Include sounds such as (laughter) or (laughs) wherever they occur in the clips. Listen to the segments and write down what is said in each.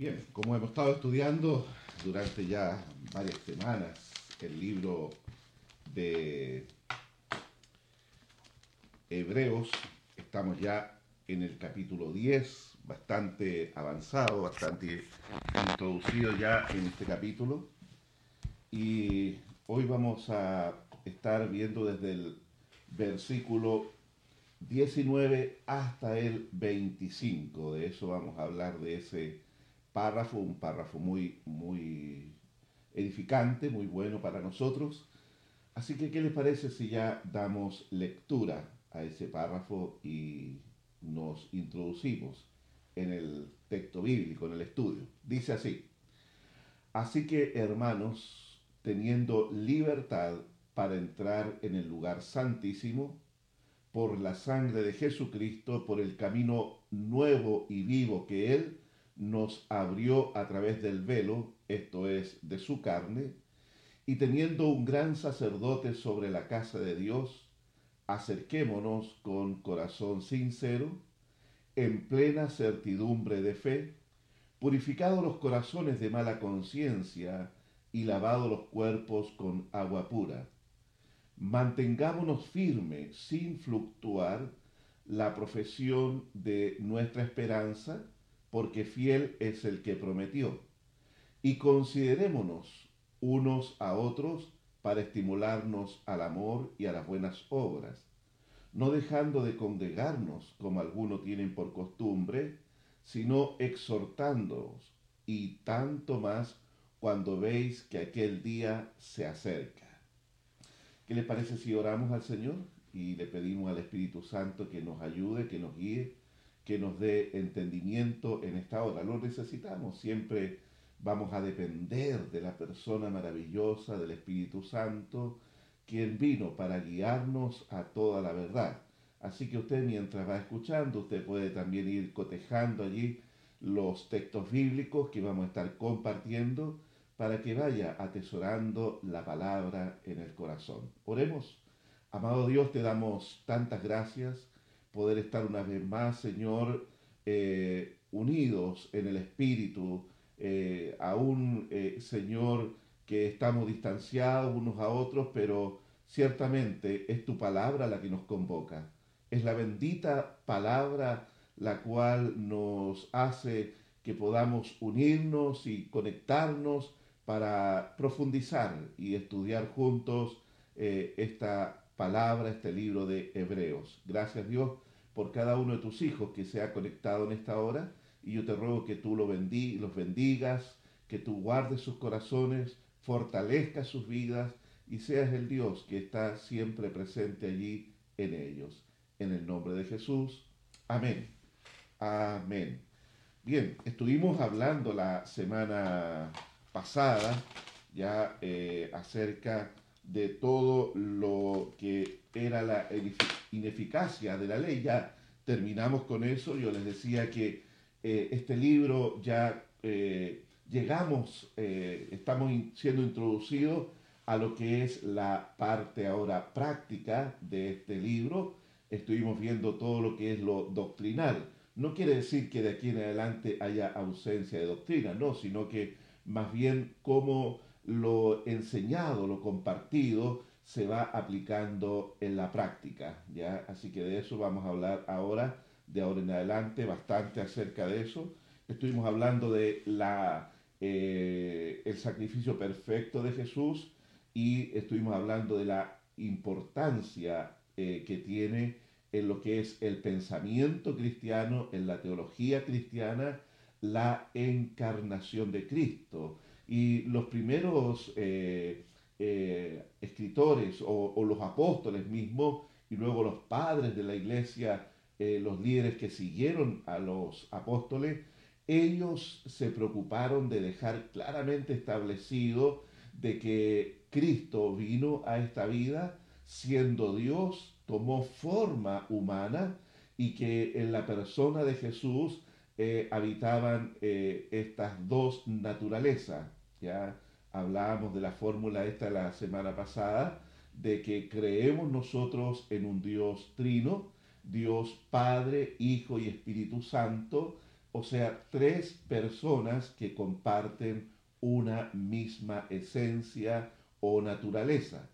Bien, como hemos estado estudiando durante ya varias semanas el libro de Hebreos, estamos ya en el capítulo 10, bastante avanzado, bastante introducido ya en este capítulo. Y hoy vamos a estar viendo desde el versículo 19 hasta el 25. De eso vamos a hablar de ese un párrafo muy, muy edificante, muy bueno para nosotros. Así que, ¿qué les parece si ya damos lectura a ese párrafo y nos introducimos en el texto bíblico, en el estudio? Dice así, así que hermanos, teniendo libertad para entrar en el lugar santísimo, por la sangre de Jesucristo, por el camino nuevo y vivo que Él nos abrió a través del velo, esto es, de su carne, y teniendo un gran sacerdote sobre la casa de Dios, acerquémonos con corazón sincero, en plena certidumbre de fe, purificados los corazones de mala conciencia y lavados los cuerpos con agua pura. Mantengámonos firmes sin fluctuar la profesión de nuestra esperanza, porque fiel es el que prometió. Y considerémonos unos a otros para estimularnos al amor y a las buenas obras, no dejando de congregarnos como algunos tienen por costumbre, sino exhortándoos, y tanto más cuando veis que aquel día se acerca. ¿Qué les parece si oramos al Señor y le pedimos al Espíritu Santo que nos ayude, que nos guíe que nos dé entendimiento en esta hora. Lo necesitamos, siempre vamos a depender de la persona maravillosa del Espíritu Santo, quien vino para guiarnos a toda la verdad. Así que usted mientras va escuchando, usted puede también ir cotejando allí los textos bíblicos que vamos a estar compartiendo para que vaya atesorando la palabra en el corazón. Oremos. Amado Dios, te damos tantas gracias poder estar una vez más, Señor, eh, unidos en el Espíritu, eh, aún, eh, Señor, que estamos distanciados unos a otros, pero ciertamente es tu palabra la que nos convoca. Es la bendita palabra la cual nos hace que podamos unirnos y conectarnos para profundizar y estudiar juntos esta palabra, este libro de Hebreos. Gracias Dios por cada uno de tus hijos que se ha conectado en esta hora y yo te ruego que tú los, los bendigas, que tú guardes sus corazones, fortalezcas sus vidas y seas el Dios que está siempre presente allí en ellos. En el nombre de Jesús. Amén. Amén. Bien, estuvimos hablando la semana pasada ya eh, acerca de todo lo que era la ineficacia de la ley. Ya terminamos con eso. Yo les decía que eh, este libro ya eh, llegamos, eh, estamos siendo introducidos a lo que es la parte ahora práctica de este libro. Estuvimos viendo todo lo que es lo doctrinal. No quiere decir que de aquí en adelante haya ausencia de doctrina, no, sino que más bien cómo lo enseñado, lo compartido, se va aplicando en la práctica, ¿ya? Así que de eso vamos a hablar ahora, de ahora en adelante, bastante acerca de eso. Estuvimos hablando de la, eh, el sacrificio perfecto de Jesús y estuvimos hablando de la importancia eh, que tiene en lo que es el pensamiento cristiano, en la teología cristiana, la encarnación de Cristo y los primeros eh, eh, escritores o, los apóstoles mismos y luego los padres de la iglesia, eh, los líderes que siguieron a los apóstoles, ellos se preocuparon de dejar claramente establecido de que Cristo vino a esta vida siendo Dios, tomó forma humana y que en la persona de Jesús habitaban estas dos naturalezas, ya hablábamos de la fórmula esta la semana pasada, de que creemos nosotros en un Dios trino, Dios Padre, Hijo y Espíritu Santo, o sea, tres personas que comparten una misma esencia o naturaleza.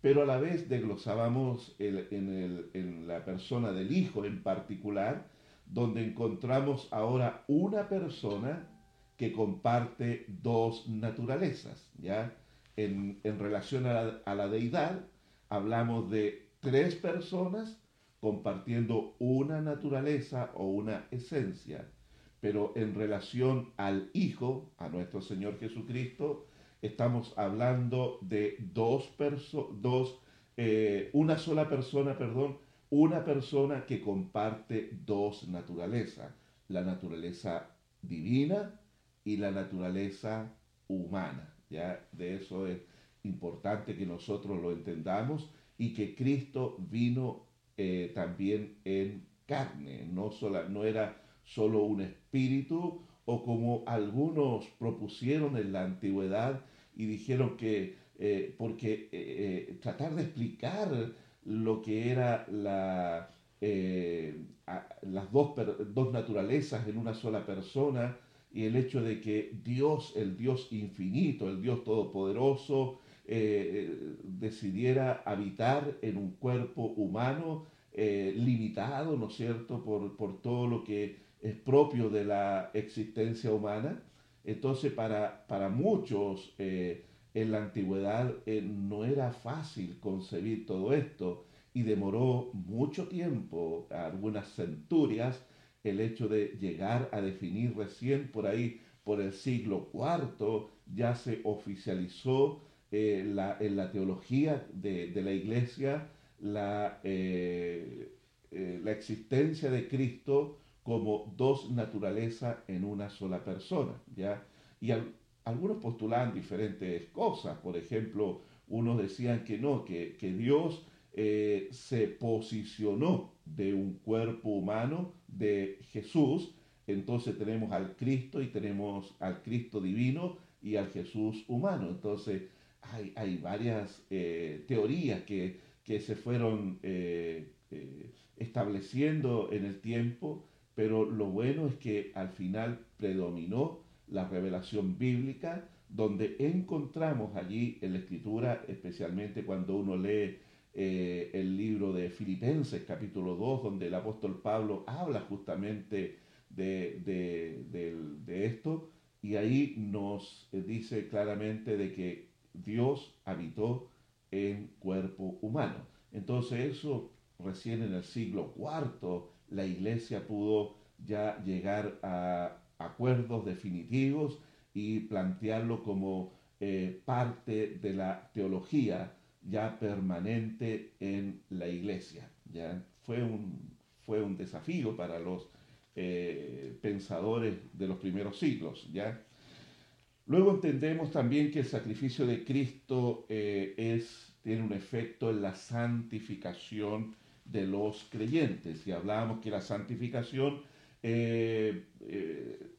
Pero a la vez desglosábamos en, la persona del Hijo en particular, donde encontramos ahora una persona que comparte dos naturalezas. ¿ya? En, relación a la deidad, hablamos de tres personas compartiendo una naturaleza o una esencia pero en relación al Hijo, a nuestro Señor Jesucristo, estamos hablando de dos personas, dos, eh, una sola persona, perdón, una persona que comparte dos naturalezas, la naturaleza divina y la naturaleza humana. ¿ya? De eso es importante que nosotros lo entendamos y que Cristo vino eh, también en carne, no, sola, no era solo un espíritu, o como algunos propusieron en la antigüedad y dijeron que, eh, porque eh, tratar de explicar lo que era la, las dos, dos naturalezas en una sola persona, y el hecho de que Dios, el Dios infinito, el Dios todopoderoso, decidiera habitar en un cuerpo humano limitado, ¿no es cierto?, por, por todo lo que es propio de la existencia humana. Entonces, para, para muchos eh, en la antigüedad eh, no era fácil concebir todo esto y demoró mucho tiempo, algunas centurias, el hecho de llegar a definir recién por ahí, por el siglo IV, ya se oficializó eh, la, en la teología de, de la iglesia la, la existencia de Cristo como dos naturalezas en una sola persona, ¿ya? Y algunos postulaban diferentes cosas, por ejemplo, unos decían que no, que, Dios eh, se posicionó de un cuerpo humano de Jesús, entonces tenemos al Cristo y tenemos al Cristo divino y al Jesús humano. Entonces hay, varias eh, teorías que, se fueron eh, estableciendo en el tiempo pero lo bueno es que al final predominó la revelación bíblica, donde encontramos allí en la escritura, especialmente cuando uno lee eh, el libro de Filipenses capítulo 2, donde el apóstol Pablo habla justamente de, esto, y ahí nos dice claramente de que Dios habitó en cuerpo humano. Entonces eso recién en el siglo IV la iglesia pudo ya llegar a acuerdos definitivos y plantearlo como eh, parte de la teología ya permanente en la iglesia. ¿ya? Fue, un, fue un desafío para los eh, pensadores de los primeros siglos. ¿ya? Luego entendemos también que el sacrificio de Cristo eh, es, tiene un efecto en la santificación de los creyentes. Y hablábamos que la santificación, eh,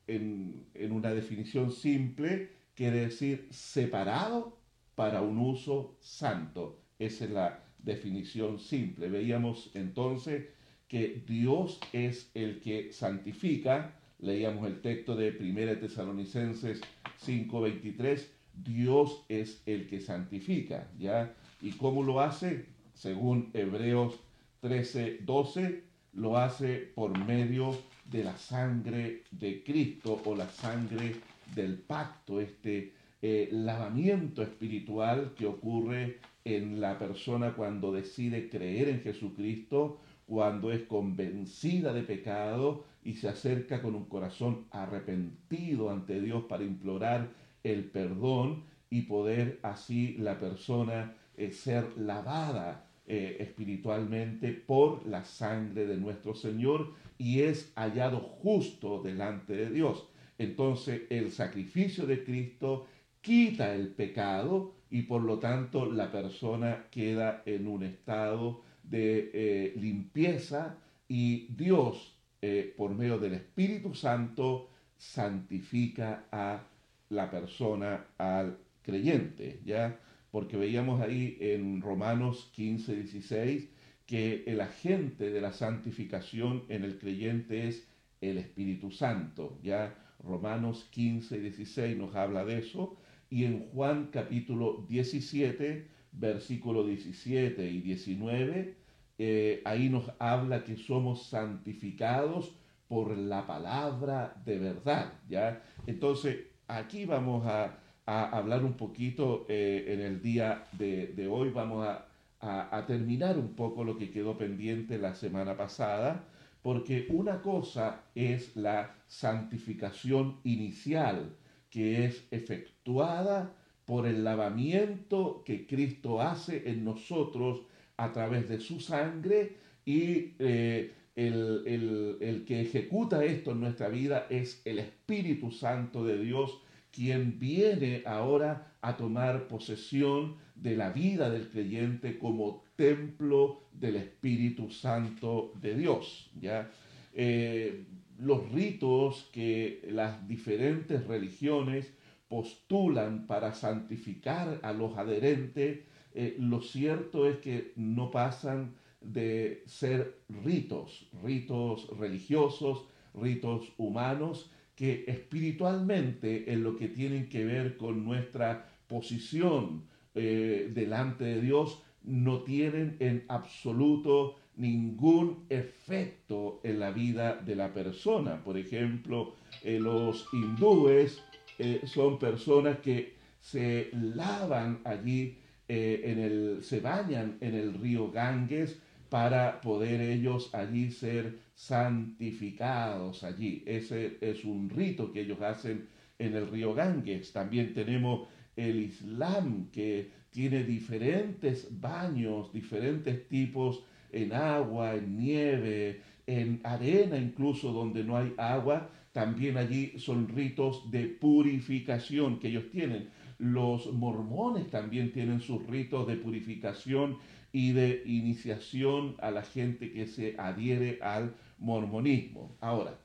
en, en, una definición simple, quiere decir separado para un uso santo. Esa es la definición simple. Veíamos entonces que Dios es el que santifica. Leíamos el texto de 1 Tesalonicenses 5:23. Dios es el que santifica, ¿ya? ¿Y cómo lo hace? Según Hebreos 13, 12, lo hace por medio de la sangre de Cristo o la sangre del pacto, este eh, lavamiento espiritual que ocurre en la persona cuando decide creer en Jesucristo, cuando es convencida de pecado y se acerca con un corazón arrepentido ante Dios para implorar el perdón y poder así la persona eh, ser lavada eh, espiritualmente por la sangre de nuestro Señor y es hallado justo delante de Dios. Entonces el sacrificio de Cristo quita el pecado y por lo tanto la persona queda en un estado de eh, limpieza y Dios eh, por medio del Espíritu Santo santifica a la persona, al creyente, ¿ya? porque veíamos ahí en Romanos 15, 16 que el agente de la santificación en el creyente es el Espíritu Santo. Ya Romanos 15 y 16 nos habla de eso. Y en Juan capítulo 17, versículo 17 y 19, eh, ahí nos habla que somos santificados por la palabra de verdad. ¿ya? Entonces, aquí vamos a, hablar un poquito eh, en el día de, hoy, vamos a, a, terminar un poco lo que quedó pendiente la semana pasada, porque una cosa es la santificación inicial, que es efectuada por el lavamiento que Cristo hace en nosotros a través de su sangre y eh, el, que ejecuta esto en nuestra vida es el Espíritu Santo de Dios, quien viene ahora a tomar posesión de la vida del creyente como templo del Espíritu Santo de Dios. ¿ya? Eh, los ritos que las diferentes religiones postulan para santificar a los adherentes, eh, lo cierto es que no pasan de ser ritos, ritos religiosos, ritos humanos, que espiritualmente en lo que tienen que ver con nuestra posición eh, delante de Dios, no tienen en absoluto ningún efecto en la vida de la persona. Por ejemplo, eh, los hindúes eh, son personas que se lavan allí, en el, se bañan en el río Ganges para poder ellos allí ser santificados allí. Ese es un rito que ellos hacen en el río Ganges. También tenemos el Islam que tiene diferentes baños, diferentes tipos en agua, en nieve, en arena incluso donde no hay agua. También allí son ritos de purificación que ellos tienen. Los mormones también tienen sus ritos de purificación y de iniciación a la gente que se adhiere al mormonismo. Ahora,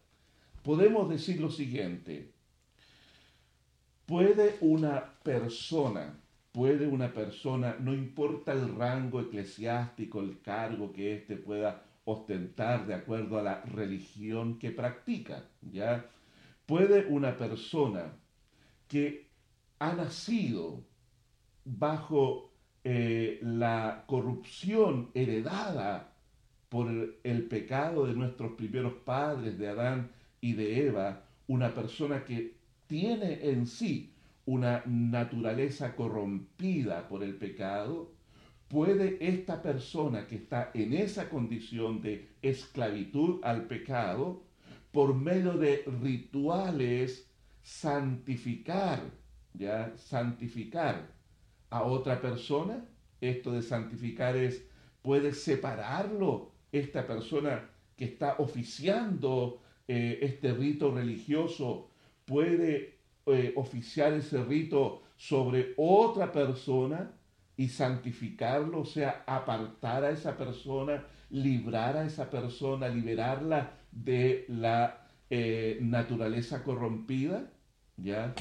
podemos decir lo siguiente, puede una persona, puede una persona, no importa el rango eclesiástico, el cargo que éste pueda ostentar de acuerdo a la religión que practica, ¿ya? Puede una persona que ha nacido bajo eh, la corrupción heredada por el pecado de nuestros primeros padres, de Adán y de Eva, una persona que tiene en sí una naturaleza corrompida por el pecado, puede esta persona que está en esa condición de esclavitud al pecado, por medio de rituales, santificar, ya, santificar a otra persona. Esto de santificar es, puede separarlo esta persona que está oficiando eh, este rito religioso, puede eh, oficiar ese rito sobre otra persona y santificarlo, o sea, apartar a esa persona, librar a esa persona, liberarla de la eh, naturaleza corrompida, ¿ya?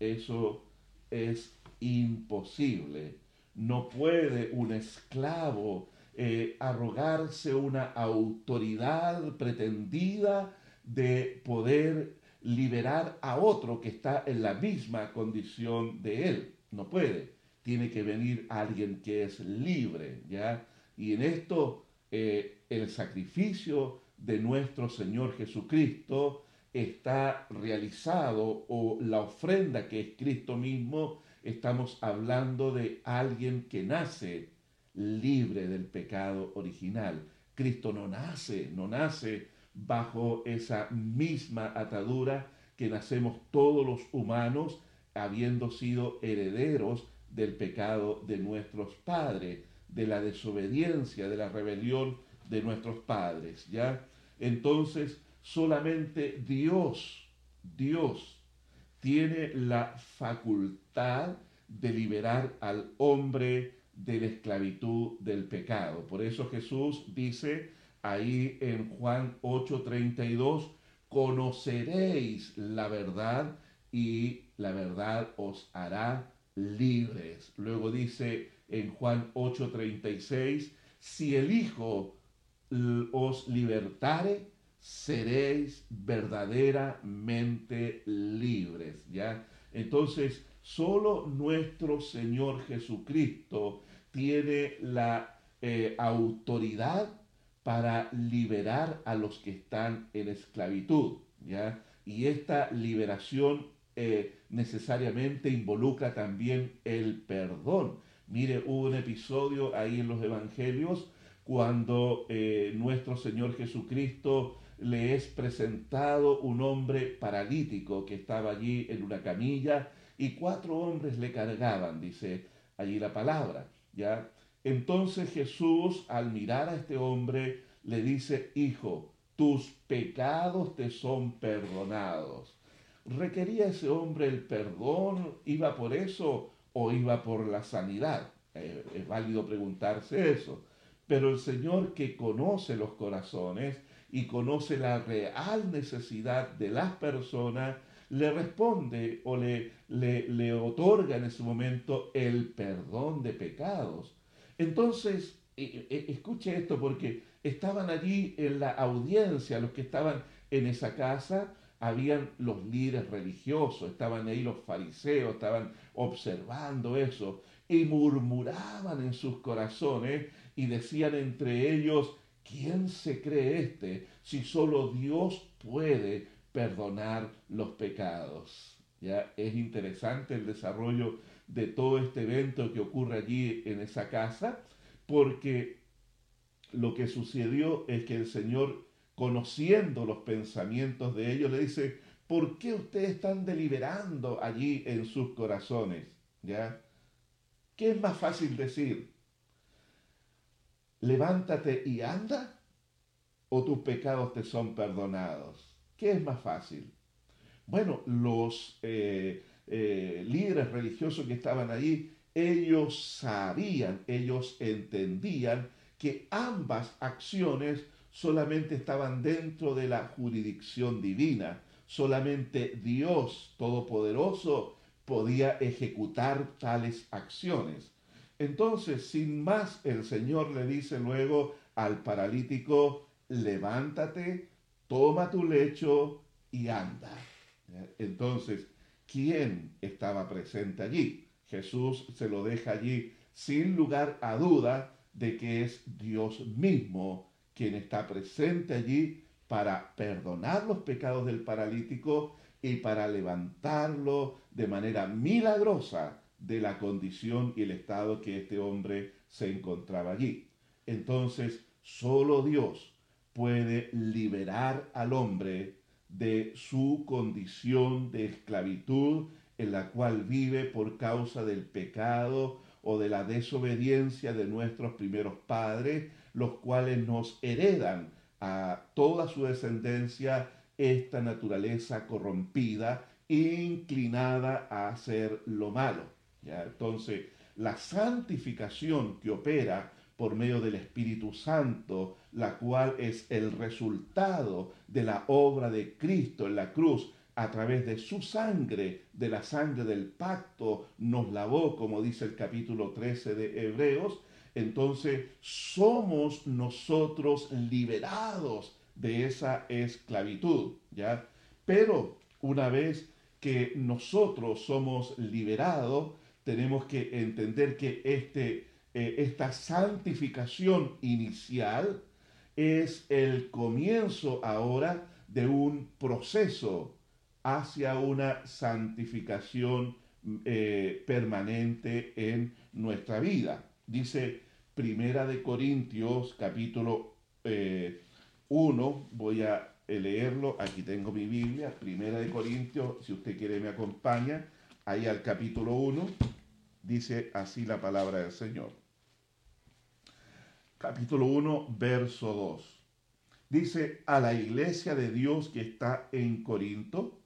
Eso es imposible. No puede un esclavo eh, arrogarse una autoridad pretendida de poder liberar a otro que está en la misma condición de él. No puede. Tiene que venir alguien que es libre, ¿ya? Y en esto eh, el sacrificio de nuestro Señor Jesucristo está realizado o la ofrenda que es Cristo mismo estamos hablando de alguien que nace libre del pecado original. Cristo no nace, no nace bajo esa misma atadura que nacemos todos los humanos habiendo sido herederos del pecado de nuestros padres, de la desobediencia, de la rebelión de nuestros padres, ¿ya? Entonces, solamente Dios, Dios tiene la facultad de liberar al hombre de la esclavitud del pecado. Por eso Jesús dice ahí en Juan 8:32, conoceréis la verdad y la verdad os hará libres. Luego dice en Juan 8:36, si el Hijo os libertare, seréis verdaderamente libres, ¿ya? Entonces, solo nuestro Señor Jesucristo tiene la eh, autoridad para liberar a los que están en esclavitud, ¿ya? Y esta liberación eh, necesariamente involucra también el perdón. Mire, hubo un episodio ahí en los evangelios cuando eh, nuestro Señor Jesucristo le es presentado un hombre paralítico que estaba allí en una camilla y cuatro hombres le cargaban, dice allí la palabra, ¿ya? Entonces Jesús, al mirar a este hombre, le dice, hijo, tus pecados te son perdonados. ¿Requería ese hombre el perdón? ¿Iba por eso o iba por la sanidad? Eh, es válido preguntarse eso. Pero el Señor que conoce los corazones y conoce la real necesidad de las personas, le responde o le, le, le otorga en ese momento el perdón de pecados. Entonces, e, e, escuche esto porque estaban allí en la audiencia, los que estaban en esa casa, habían los líderes religiosos, estaban ahí los fariseos, estaban observando eso y murmuraban en sus corazones y decían entre ellos, ¿quién se cree este si solo Dios puede perdonar los pecados? Ya es interesante el desarrollo de todo este evento que ocurre allí en esa casa, porque lo que sucedió es que el Señor, conociendo los pensamientos de ellos, le dice, ¿por qué ustedes están deliberando allí en sus corazones? ¿Ya? ¿Qué es más fácil decir? levántate y anda, o tus pecados te son perdonados. ¿Qué es más fácil? Bueno, los eh, eh, líderes religiosos que estaban allí, ellos sabían, ellos entendían que ambas acciones solamente estaban dentro de la jurisdicción divina. Solamente Dios Todopoderoso podía ejecutar tales acciones. Entonces, sin más, el Señor le dice luego al paralítico, levántate, toma tu lecho y anda. Entonces, ¿quién estaba presente allí? Jesús se lo deja allí sin lugar a duda de que es Dios mismo quien está presente allí para perdonar los pecados del paralítico y para levantarlo de manera milagrosa de la condición y el estado que este hombre se encontraba allí. Entonces, solo Dios puede liberar al hombre de su condición de esclavitud en la cual vive por causa del pecado o de la desobediencia de nuestros primeros padres, los cuales nos heredan a toda su descendencia esta naturaleza corrompida, inclinada a hacer lo malo. Entonces, la santificación que opera por medio del Espíritu Santo, la cual es el resultado de la obra de Cristo en la cruz, a través de su sangre, de la sangre del pacto, nos lavó, como dice el capítulo 13 de Hebreos, entonces somos nosotros liberados de esa esclavitud, ¿ya? Pero una vez que nosotros somos liberados, tenemos que entender que este, eh, esta santificación inicial es el comienzo ahora de un proceso hacia una santificación eh, permanente en nuestra vida. Dice Primera de Corintios capítulo 1, eh, voy a leerlo, aquí tengo mi Biblia, Primera de Corintios, si usted quiere me acompaña, ahí al capítulo 1, dice así la palabra del Señor. Capítulo 1, verso 2. Dice a la iglesia de Dios que está en Corinto,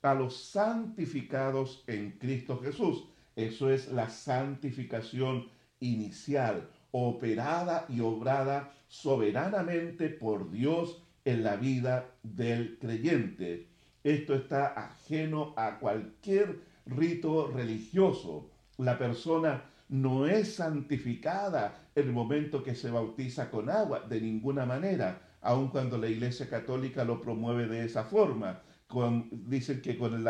a los santificados en Cristo Jesús. Eso es la santificación inicial, operada y obrada soberanamente por Dios en la vida del creyente. Esto está ajeno a cualquier rito religioso. La persona no es santificada el momento que se bautiza con agua, de ninguna manera. aun cuando la Iglesia Católica lo promueve de esa forma. Dicen que con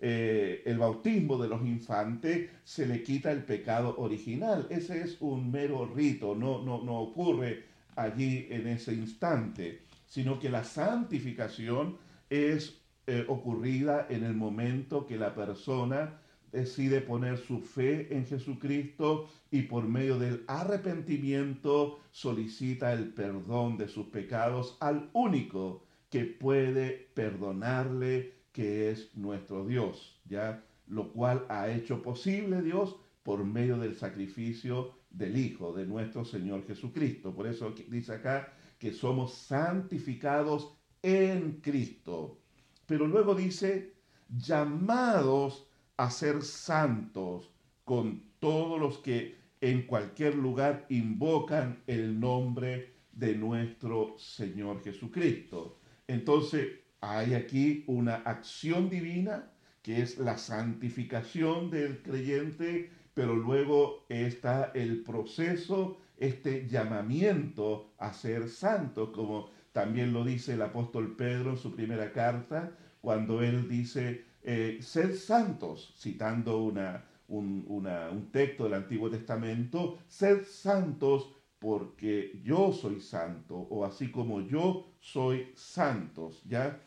eh, el bautismo de los infantes se le quita el pecado original. Ese es un mero rito, no, no, no ocurre allí en ese instante, sino que la santificación es eh, ocurrida en el momento que la persona decide poner su fe en Jesucristo y por medio del arrepentimiento solicita el perdón de sus pecados al único que puede perdonarle, que es nuestro Dios, ¿ya? Lo cual ha hecho posible Dios por medio del sacrificio del Hijo, de nuestro Señor Jesucristo. Por eso dice acá que somos santificados en Cristo. Pero luego dice, llamados a ser santos con todos los que en cualquier lugar invocan el nombre de nuestro Señor Jesucristo. Entonces, hay aquí una acción divina que es la santificación del creyente, pero luego está el proceso, este llamamiento a ser santo, como también lo dice el apóstol Pedro en su primera carta, cuando él dice, eh, ser santos, citando una, un, texto del Antiguo Testamento, ser santos porque yo soy santo, o así como yo soy santos, ¿ya?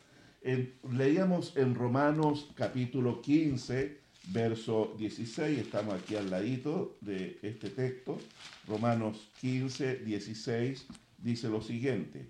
leíamos en Romanos capítulo 15, verso 16, estamos aquí al ladito de este texto, Romanos 15, 16, dice lo siguiente,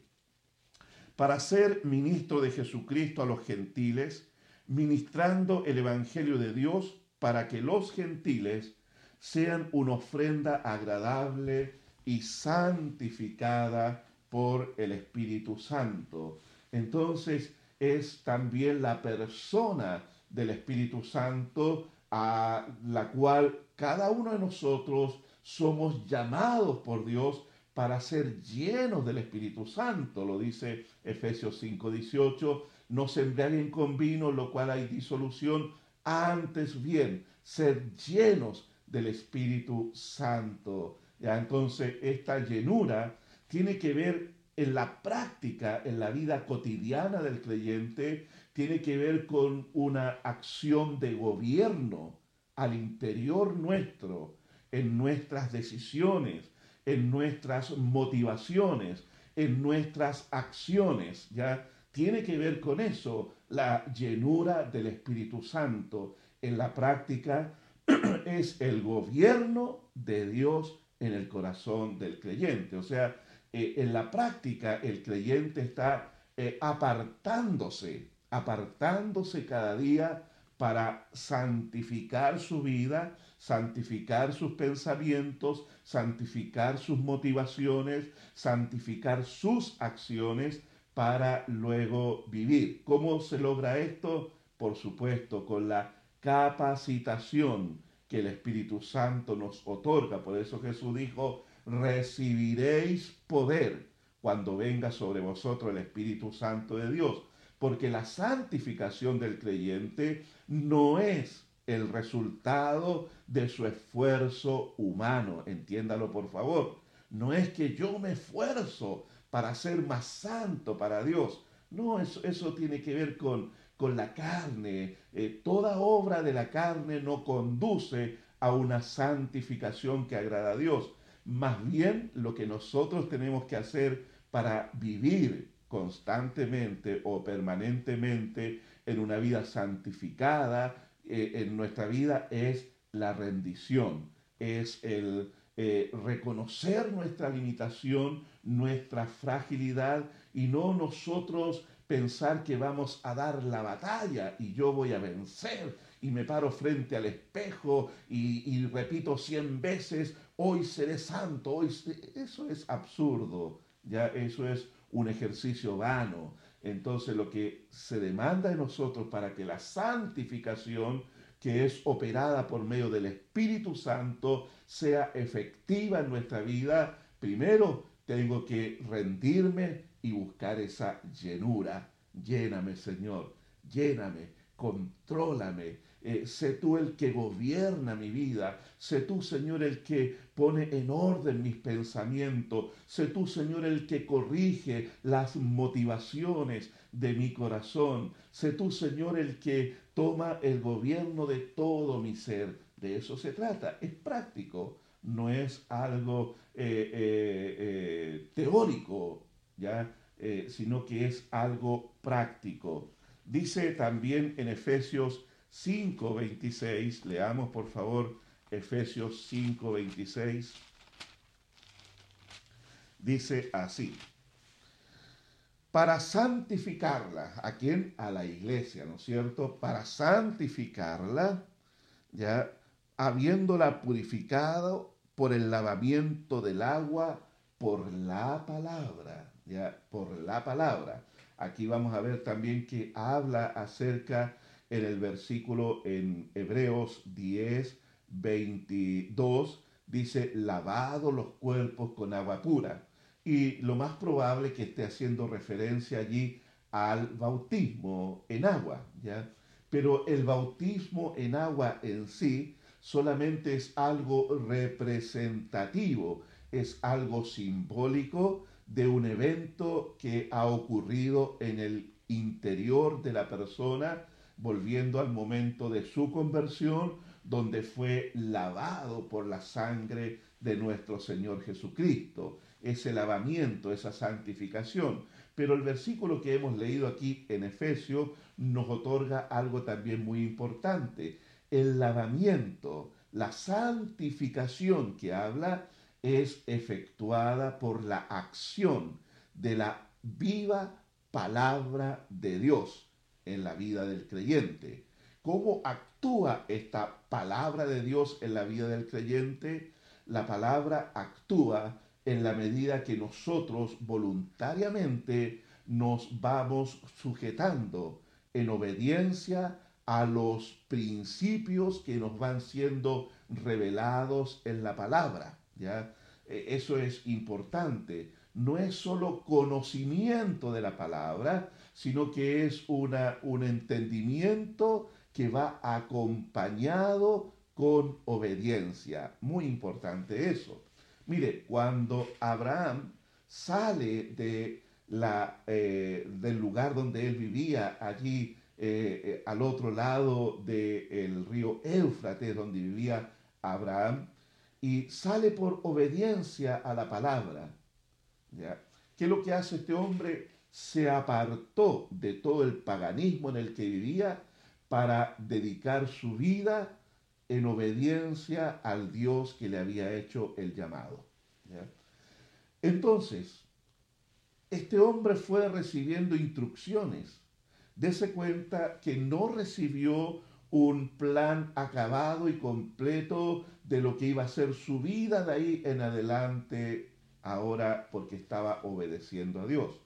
para ser ministro de Jesucristo a los gentiles, ministrando el Evangelio de Dios para que los gentiles sean una ofrenda agradable y santificada por el Espíritu Santo. Entonces es también la persona del Espíritu Santo a la cual cada uno de nosotros somos llamados por Dios para ser llenos del Espíritu Santo, lo dice Efesios 5:18, no se embriaguen con vino, lo cual hay disolución, antes bien, ser llenos del Espíritu Santo. Ya entonces esta llenura tiene que ver en la práctica, en la vida cotidiana del creyente, tiene que ver con una acción de gobierno al interior nuestro, en nuestras decisiones, en nuestras motivaciones, en nuestras acciones, ¿ya? Tiene que ver con eso, la llenura del Espíritu Santo. En la práctica (clears throat) es el gobierno de Dios en el corazón del creyente. O sea, eh, en la práctica el creyente está eh, apartándose, apartándose cada día para santificar su vida, santificar sus pensamientos, santificar sus motivaciones, santificar sus acciones para luego vivir. ¿Cómo se logra esto? Por supuesto, con la capacitación que el Espíritu Santo nos otorga. Por eso Jesús dijo, recibiréis poder cuando venga sobre vosotros el Espíritu Santo de Dios. Porque la santificación del creyente no es el resultado de su esfuerzo humano. Entiéndalo por favor. No es que yo me esfuerzo para ser más santo para Dios. No, eso, eso tiene que ver con, con la carne. Eh, toda obra de la carne no conduce a una santificación que agrada a Dios. Más bien lo que nosotros tenemos que hacer para vivir constantemente o permanentemente en una vida santificada, eh, en nuestra vida es la rendición, es el eh, reconocer nuestra limitación, nuestra fragilidad y no nosotros pensar que vamos a dar la batalla y yo voy a vencer y me paro frente al espejo y, repito cien veces, hoy seré santo, hoy eso es absurdo, ya eso es un ejercicio vano. Entonces lo que se demanda de nosotros para que la santificación que es operada por medio del Espíritu Santo sea efectiva en nuestra vida, primero tengo que rendirme y buscar esa llenura. Lléname, Señor, lléname, contrólame. Eh, sé tú el que gobierna mi vida. Sé tú, Señor, el que pone en orden mis pensamientos. Sé tú, Señor, el que corrige las motivaciones de mi corazón. Sé tú, Señor, el que toma el gobierno de todo mi ser. De eso se trata. Es práctico, no es algo eh, eh, teórico, ¿ya? sino que es algo práctico. Dice también en Efesios 5:26, leamos por favor Efesios 5:26, dice así, para santificarla, ¿a quién? A la iglesia, ¿no es cierto? Para santificarla, ya habiéndola purificado por el lavamiento del agua, por la palabra, ya, por la palabra. Aquí vamos a ver también que habla acerca en el versículo en Hebreos 10, 22, dice, lavado los cuerpos con agua pura. Y lo más probable que esté haciendo referencia allí al bautismo en agua, ¿ya? Pero el bautismo en agua en sí solamente es algo representativo, es algo simbólico de un evento que ha ocurrido en el interior de la persona, volviendo al momento de su conversión, donde fue lavado por la sangre de nuestro Señor Jesucristo. Ese lavamiento, esa santificación. Pero el versículo que hemos leído aquí en Efesios nos otorga algo también muy importante. El lavamiento, la santificación que habla es efectuada por la acción de la viva palabra de Dios en la vida del creyente. ¿Cómo actúa esta palabra de Dios en la vida del creyente? La palabra actúa en la medida que nosotros voluntariamente nos vamos sujetando en obediencia a los principios que nos van siendo revelados en la palabra. ¿ya? E, eso es importante. No es solo conocimiento de la palabra, sino que es una, un entendimiento que va acompañado con obediencia. Muy importante eso. Mire, cuando Abraham sale eh, del lugar donde él vivía, allí eh, eh, al otro lado del río Éufrates, donde vivía Abraham, y sale por obediencia a la palabra. ¿ya? ¿Qué es lo que hace este hombre? Se apartó de todo el paganismo en el que vivía para dedicar su vida en obediencia al Dios que le había hecho el llamado. Entonces, este hombre fue recibiendo instrucciones. Dese cuenta que no recibió un plan acabado y completo de lo que iba a ser su vida de ahí en adelante, ahora porque estaba obedeciendo a Dios.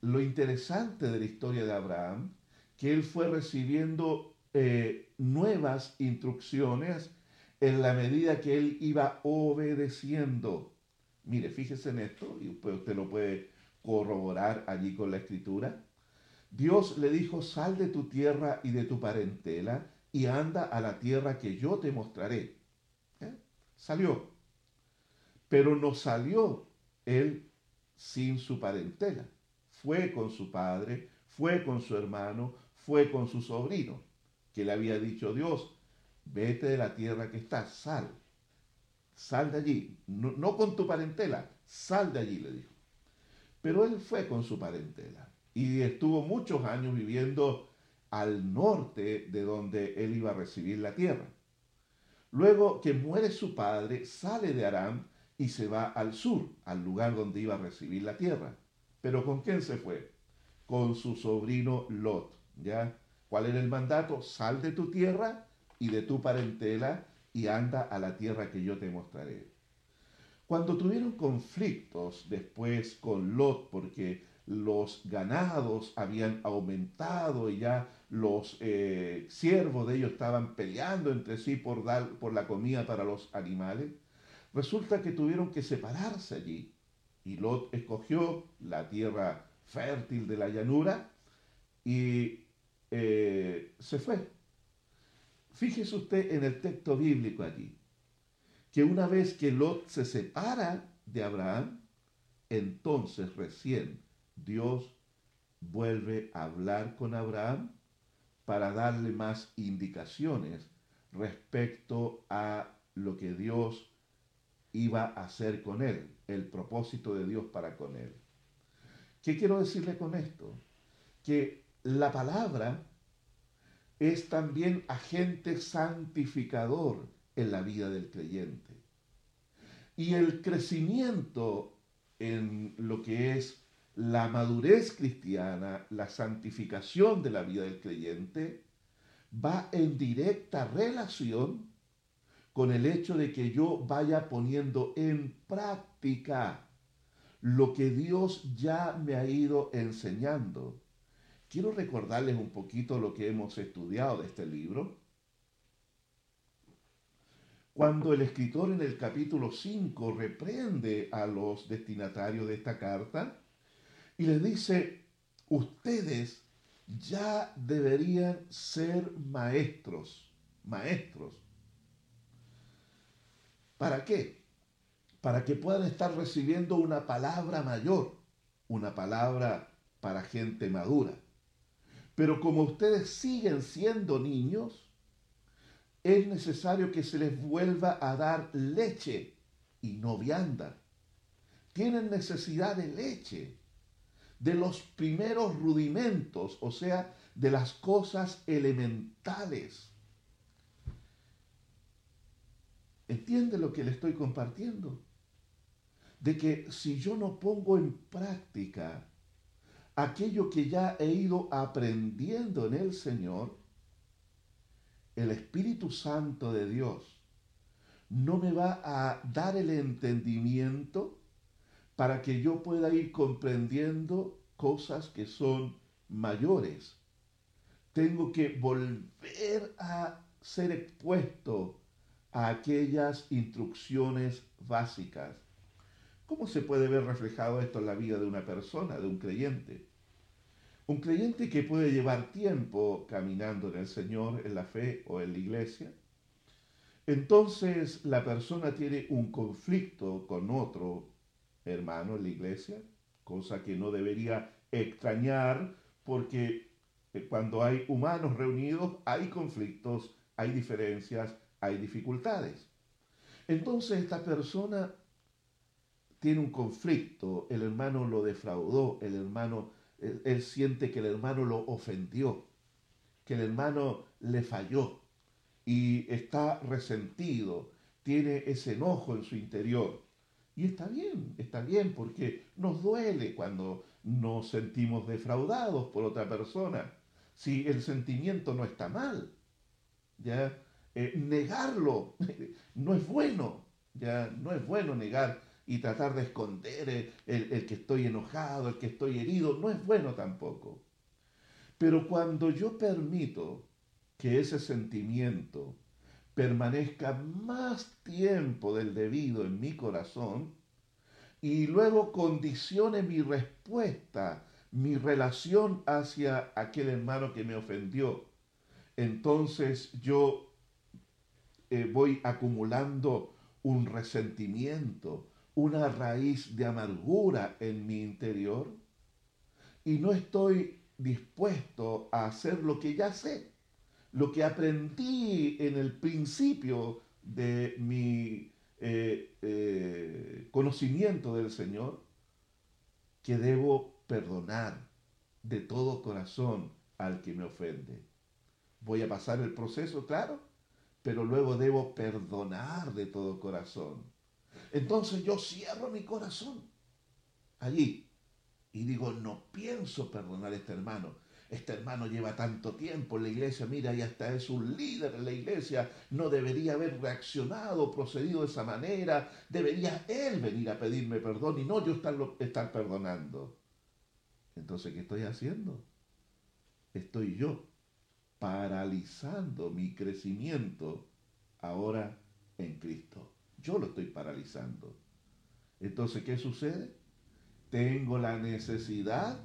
Lo interesante de la historia de Abraham, que él fue recibiendo eh, nuevas instrucciones en la medida que él iba obedeciendo. Mire, fíjese en esto, y usted lo puede corroborar allí con la escritura. Dios le dijo, sal de tu tierra y de tu parentela y anda a la tierra que yo te mostraré. ¿Eh? Salió. Pero no salió él sin su parentela. Fue con su padre, fue con su hermano, fue con su sobrino, que le había dicho Dios, vete de la tierra que estás, sal. Sal de allí. No, no con tu parentela, sal de allí, le dijo. Pero él fue con su parentela y estuvo muchos años viviendo al norte de donde él iba a recibir la tierra. Luego que muere su padre, sale de Aram y se va al sur, al lugar donde iba a recibir la tierra. Pero ¿con quién se fue? Con su sobrino Lot. ¿Ya? ¿Cuál era el mandato? Sal de tu tierra y de tu parentela y anda a la tierra que yo te mostraré. Cuando tuvieron conflictos después con Lot, porque los ganados habían aumentado y ya los eh, siervos de ellos estaban peleando entre sí por, dar, por la comida para los animales, resulta que tuvieron que separarse allí. Y Lot escogió la tierra fértil de la llanura y eh, se fue. Fíjese usted en el texto bíblico allí, que una vez que Lot se separa de Abraham, entonces recién Dios vuelve a hablar con Abraham para darle más indicaciones respecto a lo que Dios iba a hacer con él, el propósito de Dios para con él. ¿Qué quiero decirle con esto? Que la palabra es también agente santificador en la vida del creyente. Y el crecimiento en lo que es la madurez cristiana, la santificación de la vida del creyente, va en directa relación con el hecho de que yo vaya poniendo en práctica lo que Dios ya me ha ido enseñando. Quiero recordarles un poquito lo que hemos estudiado de este libro. Cuando el escritor en el capítulo 5 reprende a los destinatarios de esta carta y les dice, ustedes ya deberían ser maestros, maestros. ¿Para qué? Para que puedan estar recibiendo una palabra mayor, una palabra para gente madura. Pero como ustedes siguen siendo niños, es necesario que se les vuelva a dar leche y no vianda. Tienen necesidad de leche, de los primeros rudimentos, o sea, de las cosas elementales. ¿Entiende lo que le estoy compartiendo? De que si yo no pongo en práctica aquello que ya he ido aprendiendo en el Señor, el Espíritu Santo de Dios no me va a dar el entendimiento para que yo pueda ir comprendiendo cosas que son mayores. Tengo que volver a ser expuesto a aquellas instrucciones básicas. ¿Cómo se puede ver reflejado esto en la vida de una persona, de un creyente? Un creyente que puede llevar tiempo caminando en el Señor, en la fe o en la iglesia, entonces la persona tiene un conflicto con otro hermano en la iglesia, cosa que no debería extrañar porque eh, cuando hay humanos reunidos hay conflictos, hay diferencias, hay dificultades. Entonces esta persona tiene un conflicto, el hermano lo defraudó, el hermano él, siente que el hermano lo ofendió, que el hermano le falló y está resentido, tiene ese enojo en su interior. Y está bien, está bien, porque nos duele cuando nos sentimos defraudados por otra persona. Si el sentimiento no está mal, ya eh, negarlo (laughs) no es bueno, ya no es bueno negar y tratar de esconder el, que estoy enojado, el que estoy herido, no es bueno tampoco. Pero cuando yo permito que ese sentimiento permanezca más tiempo del debido en mi corazón y luego condicione mi respuesta, mi relación hacia aquel hermano que me ofendió, entonces yo eh, voy acumulando un resentimiento, una raíz de amargura en mi interior y no estoy dispuesto a hacer lo que ya sé, lo que aprendí en el principio de mi eh, eh, conocimiento del Señor, que debo perdonar de todo corazón al que me ofende. Voy a pasar el proceso, claro, pero luego debo perdonar de todo corazón entonces yo cierro mi corazón allí y digo, no pienso perdonar a este hermano. Este hermano lleva tanto tiempo en la iglesia, mira, y hasta es un líder en la iglesia, no debería haber reaccionado, procedido de esa manera, debería él venir a pedirme perdón y no yo estar, estar perdonando. Entonces, ¿qué estoy haciendo? Estoy yo paralizando mi crecimiento ahora en Cristo. Yo lo estoy paralizando. Entonces, ¿qué sucede? Tengo la necesidad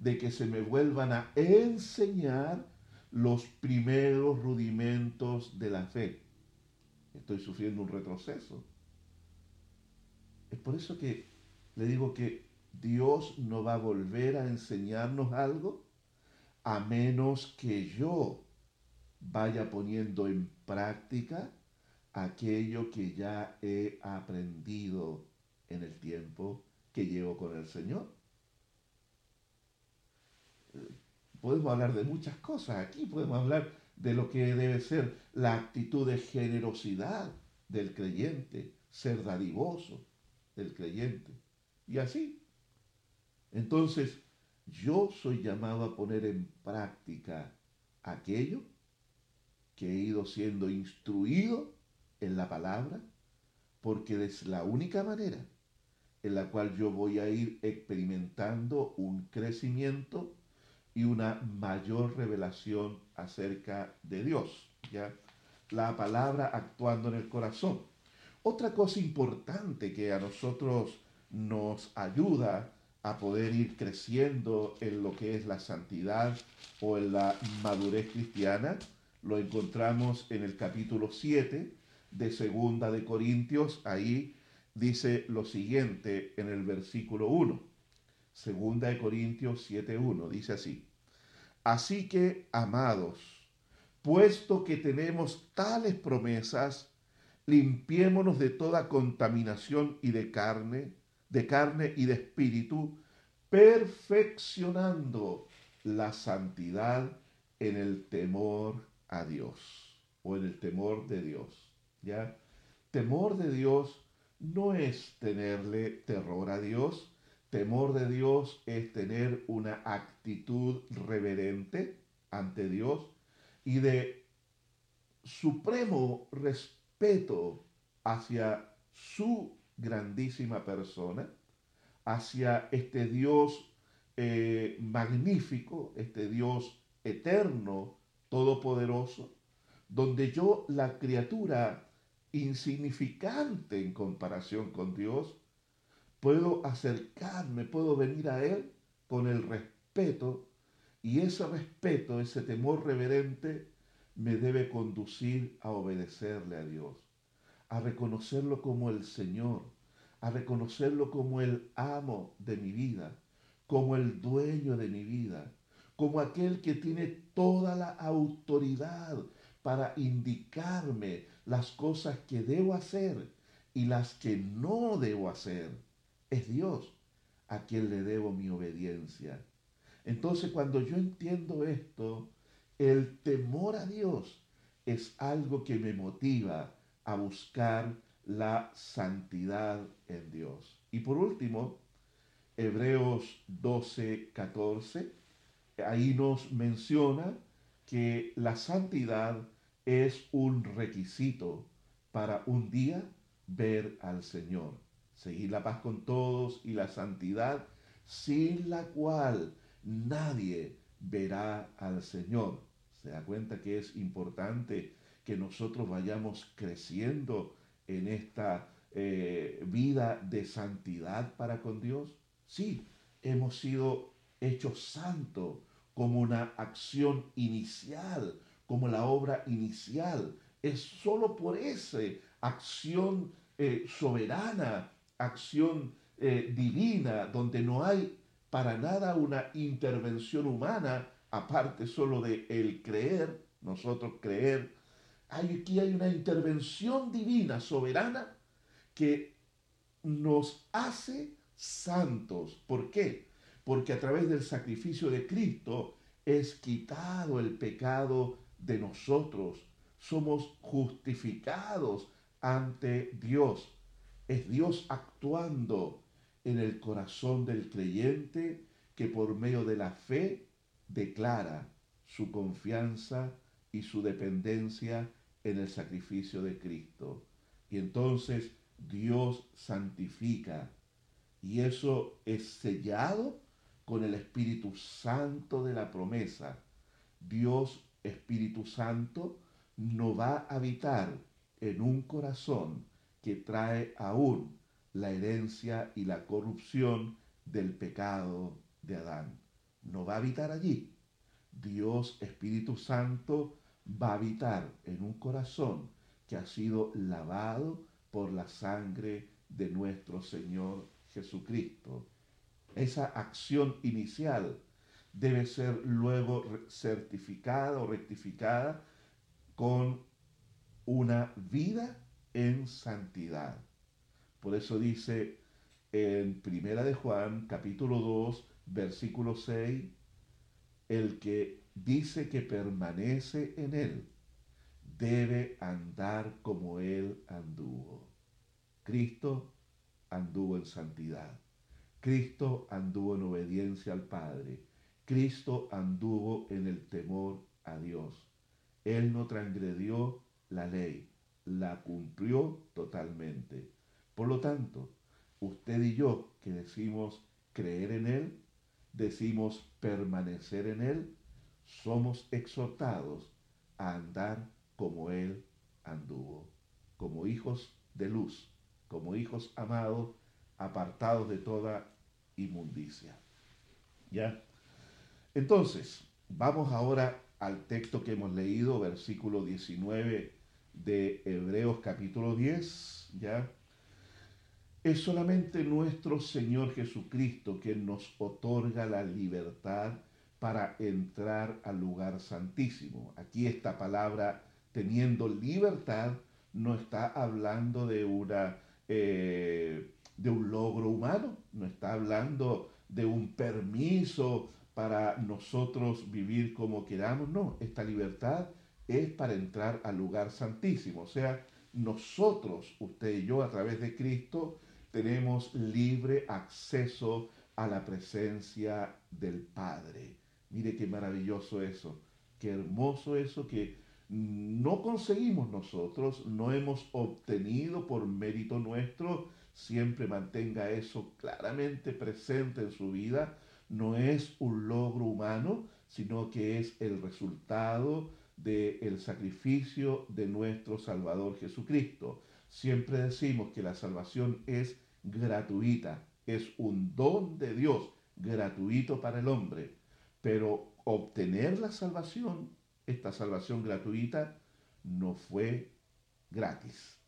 de que se me vuelvan a enseñar los primeros rudimentos de la fe. Estoy sufriendo un retroceso. Es por eso que le digo que Dios no va a volver a enseñarnos algo a menos que yo vaya poniendo en práctica aquello que ya he aprendido en el tiempo que llevo con el Señor. Podemos hablar de muchas cosas aquí, podemos hablar de lo que debe ser la actitud de generosidad del creyente, ser dadivoso del creyente. Y así. Entonces, yo soy llamado a poner en práctica aquello que he ido siendo instruido en la palabra, porque es la única manera en la cual yo voy a ir experimentando un crecimiento y una mayor revelación acerca de Dios. ¿ya? La palabra actuando en el corazón. Otra cosa importante que a nosotros nos ayuda a poder ir creciendo en lo que es la santidad o en la madurez cristiana, lo encontramos en el capítulo 7 de Segunda de Corintios, ahí dice lo siguiente en el versículo 1. Segunda de Corintios 7.1 dice así. Así que, amados, puesto que tenemos tales promesas, limpiémonos de toda contaminación y de carne, de carne y de espíritu, perfeccionando la santidad en el temor a Dios o en el temor de Dios. ¿Ya? Temor de Dios no es tenerle terror a Dios, temor de Dios es tener una actitud reverente ante Dios y de supremo respeto hacia su grandísima persona, hacia este Dios eh, magnífico, este Dios eterno, todopoderoso, donde yo, la criatura, insignificante en comparación con Dios, puedo acercarme, puedo venir a Él con el respeto y ese respeto, ese temor reverente me debe conducir a obedecerle a Dios, a reconocerlo como el Señor, a reconocerlo como el amo de mi vida, como el dueño de mi vida, como aquel que tiene toda la autoridad para indicarme las cosas que debo hacer y las que no debo hacer. Es Dios a quien le debo mi obediencia. Entonces cuando yo entiendo esto, el temor a Dios es algo que me motiva a buscar la santidad en Dios. Y por último, Hebreos 12, 14, ahí nos menciona que la santidad es un requisito para un día ver al Señor. Seguir la paz con todos y la santidad sin la cual nadie verá al Señor. Se da cuenta que es importante que nosotros vayamos creciendo en esta eh, vida de santidad para con Dios. Sí, hemos sido hechos santos como una acción inicial, como la obra inicial. Es solo por esa acción eh, soberana, acción eh, divina, donde no hay para nada una intervención humana, aparte solo de el creer, nosotros creer. Hay, aquí hay una intervención divina, soberana, que nos hace santos. ¿Por qué? Porque a través del sacrificio de Cristo es quitado el pecado de nosotros. Somos justificados ante Dios. Es Dios actuando en el corazón del creyente que por medio de la fe declara su confianza y su dependencia en el sacrificio de Cristo. Y entonces Dios santifica. Y eso es sellado con el Espíritu Santo de la promesa. Dios Espíritu Santo no va a habitar en un corazón que trae aún la herencia y la corrupción del pecado de Adán. No va a habitar allí. Dios Espíritu Santo va a habitar en un corazón que ha sido lavado por la sangre de nuestro Señor Jesucristo. Esa acción inicial debe ser luego certificada o rectificada con una vida en santidad. Por eso dice en Primera de Juan, capítulo 2, versículo 6, el que dice que permanece en él debe andar como él anduvo. Cristo anduvo en santidad. Cristo anduvo en obediencia al Padre. Cristo anduvo en el temor a Dios. Él no transgredió la ley, la cumplió totalmente. Por lo tanto, usted y yo que decimos creer en Él, decimos permanecer en Él, somos exhortados a andar como Él anduvo, como hijos de luz, como hijos amados, apartados de toda inmundicia. ¿Ya? Entonces, vamos ahora al texto que hemos leído, versículo 19 de Hebreos capítulo 10, ¿ya? Es solamente nuestro Señor Jesucristo quien nos otorga la libertad para entrar al lugar santísimo. Aquí esta palabra, teniendo libertad, no está hablando de una eh, de un logro humano, no está hablando de un permiso para nosotros vivir como queramos, no, esta libertad es para entrar al lugar santísimo, o sea, nosotros, usted y yo, a través de Cristo, tenemos libre acceso a la presencia del Padre. Mire qué maravilloso eso, qué hermoso eso que no conseguimos nosotros, no hemos obtenido por mérito nuestro, siempre mantenga eso claramente presente en su vida, no es un logro humano, sino que es el resultado del sacrificio de nuestro Salvador Jesucristo. Siempre decimos que la salvación es gratuita, es un don de Dios, gratuito para el hombre, pero obtener la salvación, esta salvación gratuita, no fue gratis,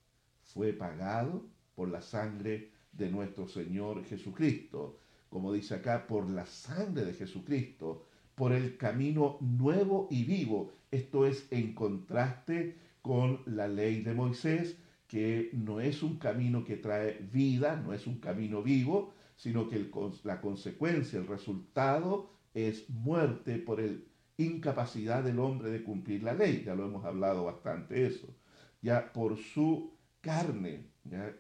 fue pagado por la sangre de nuestro Señor Jesucristo. Como dice acá, por la sangre de Jesucristo, por el camino nuevo y vivo. Esto es en contraste con la ley de Moisés, que no es un camino que trae vida, no es un camino vivo, sino que la consecuencia, el resultado es muerte por el incapacidad del hombre de cumplir la ley. Ya lo hemos hablado bastante eso. Ya por su carne,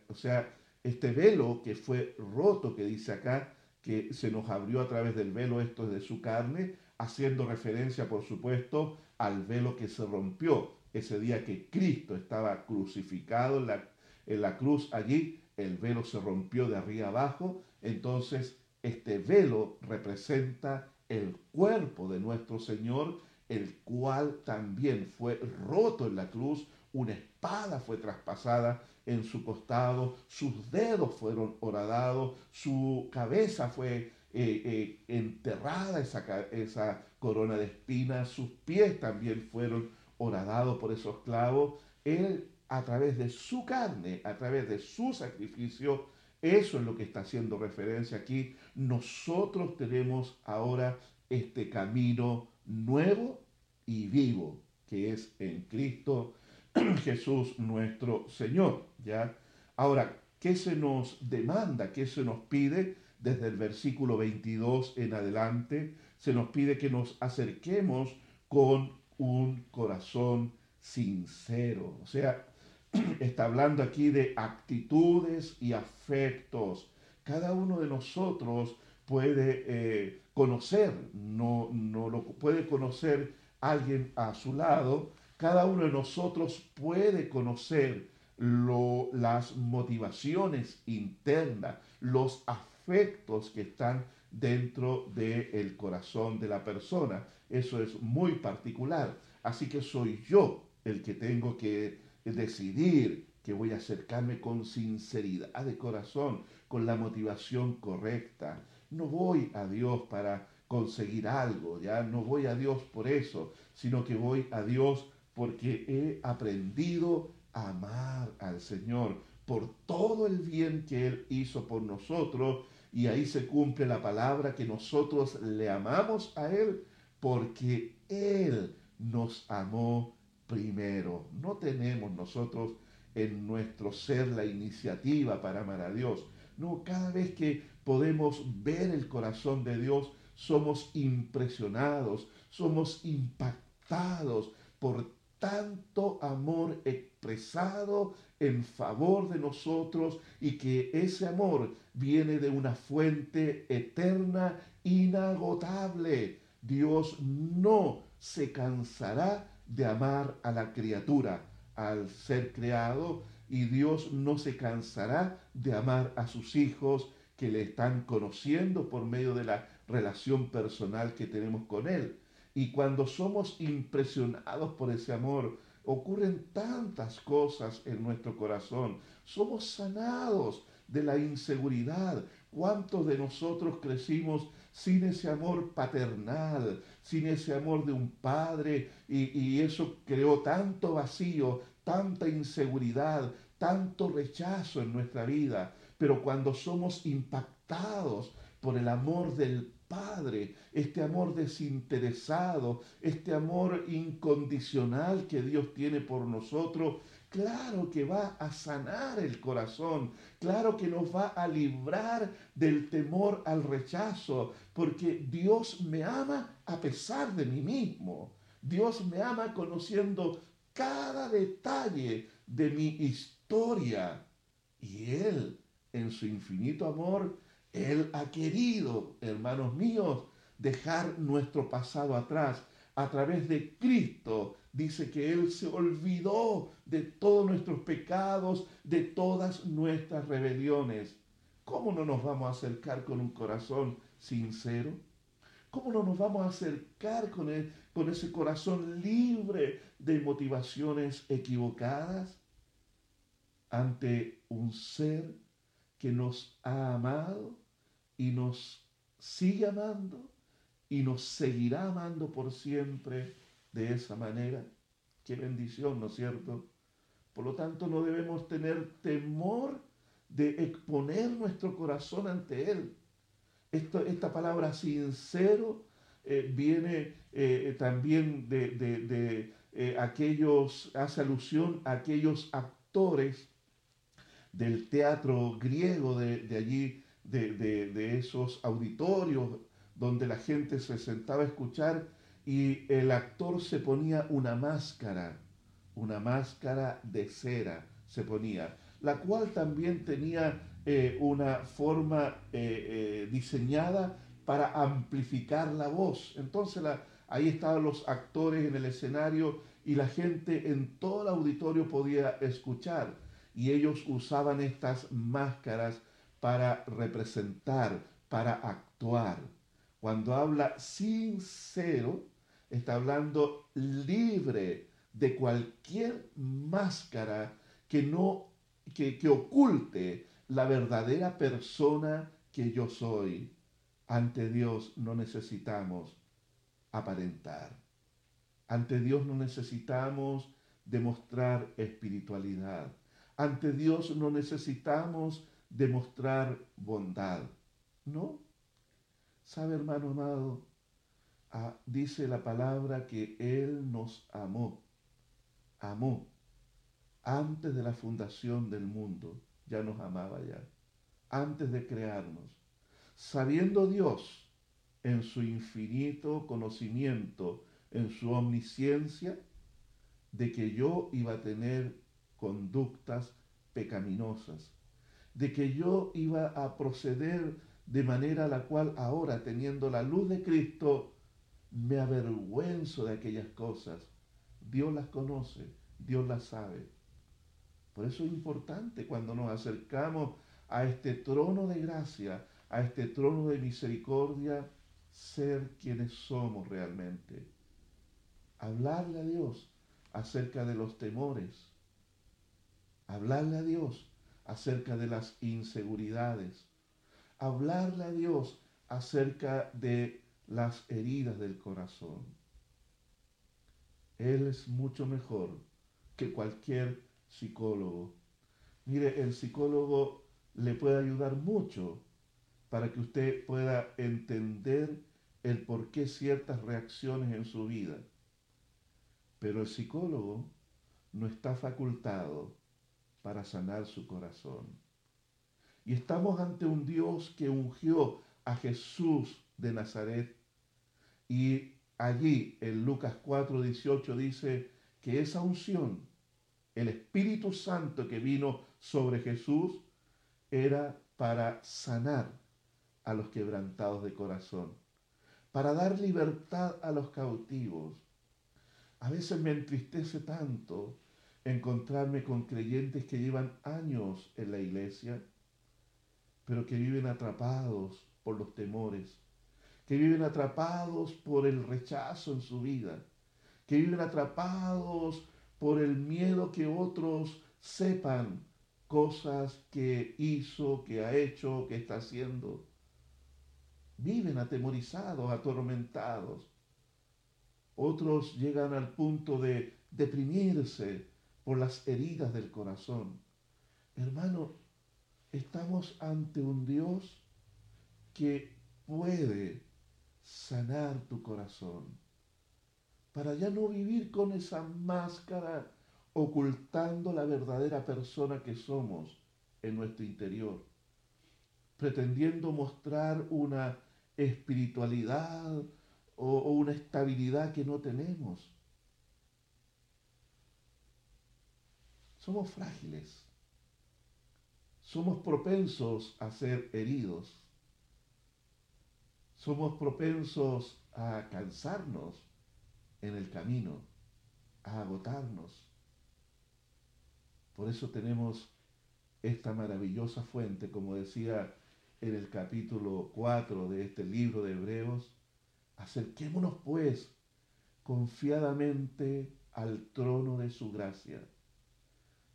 o sea, este velo que fue roto, que dice acá, que se nos abrió a través del velo esto de su carne, haciendo referencia, por supuesto, al velo que se rompió ese día que Cristo estaba crucificado en la, en la cruz allí, el velo se rompió de arriba abajo, entonces este velo representa el cuerpo de nuestro Señor, el cual también fue roto en la cruz, una espada fue traspasada en su costado, sus dedos fueron horadados, su cabeza fue eh, eh, enterrada, esa, esa corona de espinas, sus pies también fueron horadados por esos clavos. Él, a través de su carne, a través de su sacrificio, eso es lo que está haciendo referencia aquí. Nosotros tenemos ahora este camino nuevo y vivo, que es en Cristo (clears throat) Jesús nuestro Señor. ¿ya? Ahora, ¿qué se nos demanda? ¿Qué se nos pide? Desde el versículo 22 en adelante, se nos pide que nos acerquemos con un corazón sincero. O sea, (clears throat) está hablando aquí de actitudes y afectos. Cada uno de nosotros puede eh, conocer, no, no lo puede conocer alguien a su lado, cada uno de nosotros puede conocer las motivaciones internas, los afectos que están dentro del corazón de la persona. Eso es muy particular. Así que soy yo el que tengo que decidir que voy a acercarme con sinceridad de corazón, con la motivación correcta. No voy a Dios para conseguir algo, ya no voy a Dios por eso, sino que voy a Dios porque he aprendido a amar al Señor por todo el bien que Él hizo por nosotros y ahí se cumple la palabra que nosotros le amamos a Él porque Él nos amó primero. No tenemos nosotros en nuestro ser la iniciativa para amar a Dios. No, cada vez que podemos ver el corazón de Dios, somos impresionados, somos impactados por tanto amor expresado en favor de nosotros y que ese amor viene de una fuente eterna, inagotable. Dios no se cansará de amar a la criatura, al ser creado, y Dios no se cansará de amar a sus hijos que le están conociendo por medio de la relación personal que tenemos con Él. Y cuando somos impresionados por ese amor, ocurren tantas cosas en nuestro corazón. Somos sanados de la inseguridad. ¿Cuántos de nosotros crecimos sin ese amor paternal, sin ese amor de un padre? Y, y eso creó tanto vacío, tanta inseguridad, tanto rechazo en nuestra vida. Pero cuando somos impactados por el amor del Padre, este amor desinteresado, este amor incondicional que Dios tiene por nosotros, claro que va a sanar el corazón, claro que nos va a librar del temor al rechazo, porque Dios me ama a pesar de mí mismo. Dios me ama conociendo cada detalle de mi historia y Él, en su infinito amor, él ha querido, hermanos míos, dejar nuestro pasado atrás. A través de Cristo dice que Él se olvidó de todos nuestros pecados, de todas nuestras rebeliones. ¿Cómo no nos vamos a acercar con un corazón sincero? ¿Cómo no nos vamos a acercar con, con ese corazón libre de motivaciones equivocadas ante un ser que nos ha amado y nos sigue amando y nos seguirá amando por siempre de esa manera. Qué bendición, ¿no es cierto? Por lo tanto, no debemos tener temor de exponer nuestro corazón ante Él. esta palabra sincero eh, viene eh, también de, eh, aquellos, hace alusión a aquellos actores del teatro griego de allí de, esos auditorios donde la gente se sentaba a escuchar y el actor se ponía una máscara, una máscara de cera se ponía, la cual también tenía eh, una forma eh, eh, diseñada para amplificar la voz. Entonces ahí estaban los actores en el escenario y la gente en todo el auditorio podía escuchar y ellos usaban estas máscaras para representar, para actuar. Cuando habla sincero, está hablando libre de cualquier máscara que no que, que oculte la verdadera persona que yo soy. Ante Dios no necesitamos aparentar. Ante Dios no necesitamos demostrar espiritualidad. Ante Dios no necesitamos demostrar bondad. No. ¿Sabe, hermano amado? Ah, dice la palabra que Él nos amó. Amó. Antes de la fundación del mundo. Ya nos amaba ya. Antes de crearnos. Sabiendo Dios en su infinito conocimiento, en su omnisciencia, de que yo iba a tener conductas pecaminosas, de que yo iba a proceder de manera la cual ahora, teniendo la luz de Cristo, me avergüenzo de aquellas cosas. Dios las conoce, Dios las sabe. Por eso es importante cuando nos acercamos a este trono de gracia, a este trono de misericordia, ser quienes somos realmente. Hablarle a Dios acerca de los temores. Hablarle a Dios acerca de las inseguridades, hablarle a Dios acerca de las heridas del corazón. Él es mucho mejor que cualquier psicólogo. Mire, el psicólogo le puede ayudar mucho para que usted pueda entender el por qué ciertas reacciones en su vida. Pero el psicólogo no está facultado para sanar su corazón. Y estamos ante un Dios que ungió a Jesús de Nazaret. Y allí en Lucas 4:18 dice que esa unción, el Espíritu Santo que vino sobre Jesús, era para sanar a los quebrantados de corazón, para dar libertad a los cautivos. A veces me entristece tanto encontrarme con creyentes que llevan años en la iglesia, pero que viven atrapados por los temores, que viven atrapados por el rechazo en su vida, que viven atrapados por el miedo que otros sepan cosas que hizo, que ha hecho, que está haciendo. Viven atemorizados, atormentados. Otros llegan al punto de deprimirse por las heridas del corazón. Hermano, estamos ante un Dios que puede sanar tu corazón para ya no vivir con esa máscara ocultando la verdadera persona que somos en nuestro interior, pretendiendo mostrar una espiritualidad o, una estabilidad que no tenemos. Somos frágiles, somos propensos a ser heridos, somos propensos a cansarnos en el camino, a agotarnos. Por eso tenemos esta maravillosa fuente, como decía en el capítulo 4 de este libro de Hebreos, acerquémonos pues confiadamente al trono de su gracia,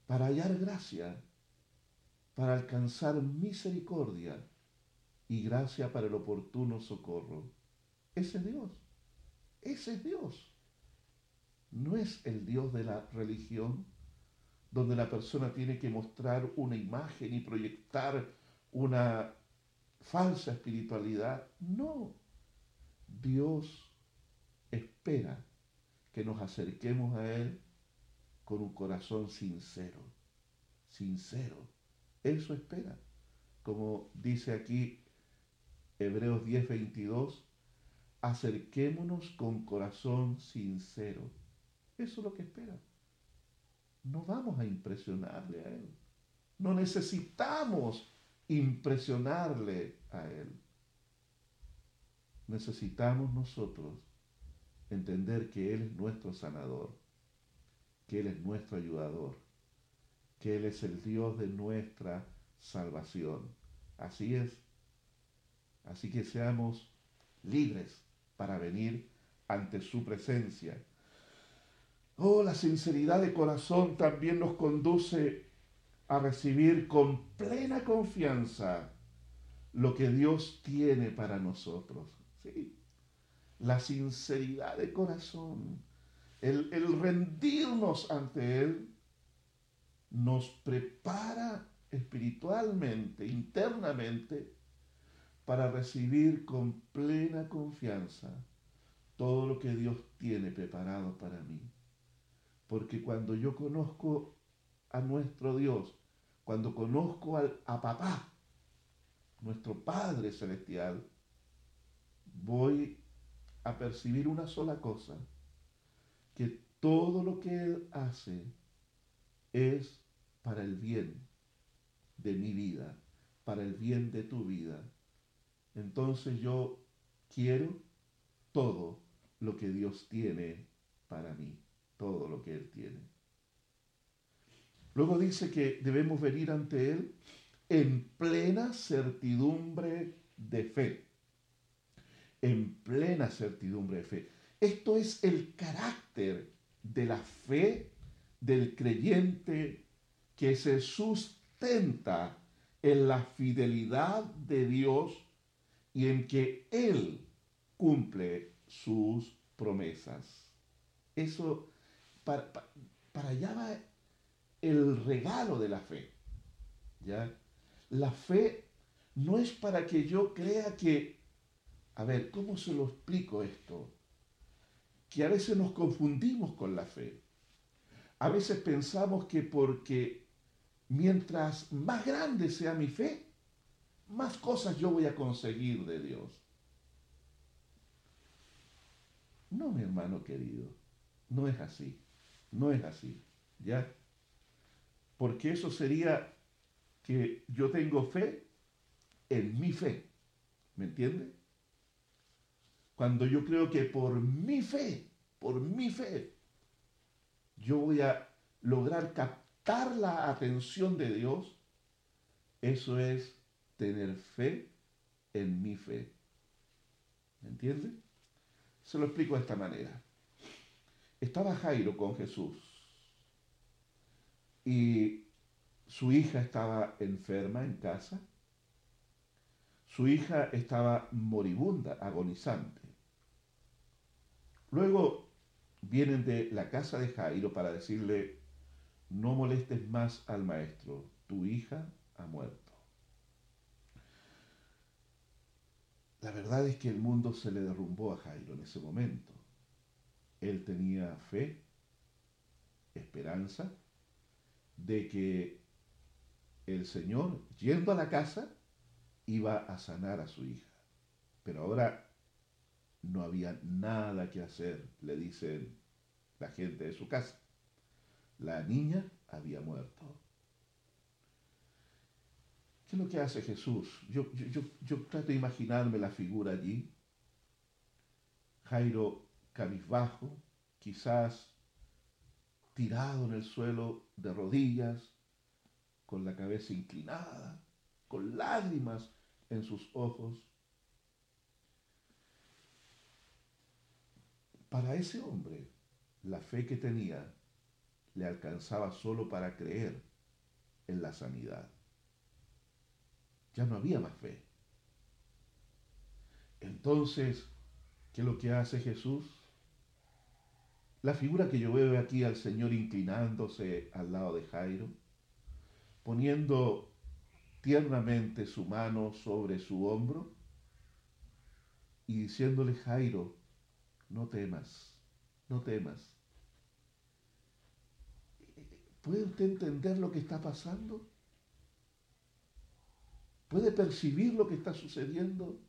para hallar gracia, para alcanzar misericordia y gracia para el oportuno socorro. Ese es Dios, ese es Dios. No es el Dios de la religión, donde la persona tiene que mostrar una imagen y proyectar una falsa espiritualidad. No, Dios espera que nos acerquemos a Él con un corazón sincero, sincero. Eso espera. Como dice aquí Hebreos 10:22, acerquémonos con corazón sincero. Eso es lo que espera. No vamos a impresionarle a Él. No necesitamos impresionarle a Él. Necesitamos nosotros entender que Él es nuestro sanador, que Él es nuestro ayudador, que Él es el Dios de nuestra salvación. Así es. Así que seamos libres para venir ante su presencia Oh, la sinceridad de corazón también nos conduce a recibir con plena confianza lo que Dios tiene para nosotros. ¿sí? La sinceridad de corazón, el, el rendirnos ante Él, nos prepara espiritualmente, internamente, para recibir con plena confianza todo lo que Dios tiene preparado para mí. Porque cuando yo conozco a nuestro Dios, cuando conozco a papá, nuestro Padre Celestial, voy a percibir una sola cosa, que todo lo que Él hace es para el bien de mi vida, para el bien de tu vida. Entonces yo quiero todo lo que Dios tiene para mí todo lo que Él tiene. Luego dice que debemos venir ante Él en plena certidumbre de fe. En plena certidumbre de fe. Esto es el carácter de la fe del creyente que se sustenta en la fidelidad de Dios y en que Él cumple sus promesas. Eso, para, allá va el regalo de la fe. ¿ya? La fe no es para que yo crea que, a ver, ¿cómo se lo explico esto? Que a veces nos confundimos con la fe. A veces pensamos que porque mientras más grande sea mi fe, más cosas yo voy a conseguir de Dios. No, mi hermano querido, no es así, no es así, ¿ya? Porque eso sería que yo tengo fe en mi fe, ¿me entiende? Cuando yo creo que por mi fe, por mi fe, yo voy a lograr captar la atención de Dios, eso es tener fe en mi fe. ¿Me entiende? Se lo explico de esta manera. Estaba Jairo con Jesús y su hija estaba enferma en casa. Su hija estaba moribunda, agonizante. Luego vienen de la casa de Jairo para decirle, no molestes más al maestro, tu hija ha muerto. La verdad es que el mundo se le derrumbó a Jairo en ese momento. Él tenía fe, esperanza, de que el Señor, yendo a la casa, iba a sanar a su hija. Pero ahora no había nada que hacer, le dice la gente de su casa. La niña había muerto. ¿Qué es lo que hace Jesús? Yo, yo, trato de imaginarme la figura allí. Jairo cabizbajo, quizás tirado en el suelo de rodillas, con la cabeza inclinada, con lágrimas en sus ojos. Para ese hombre, la fe que tenía le alcanzaba solo para creer en la sanidad. Ya no había más fe. Entonces, ¿qué es lo que hace Jesús? La figura que yo veo aquí al Señor inclinándose al lado de Jairo, poniendo tiernamente su mano sobre su hombro y diciéndole, Jairo, no temas, no temas. ¿Puede usted entender lo que está pasando? ¿Puede percibir lo que está sucediendo?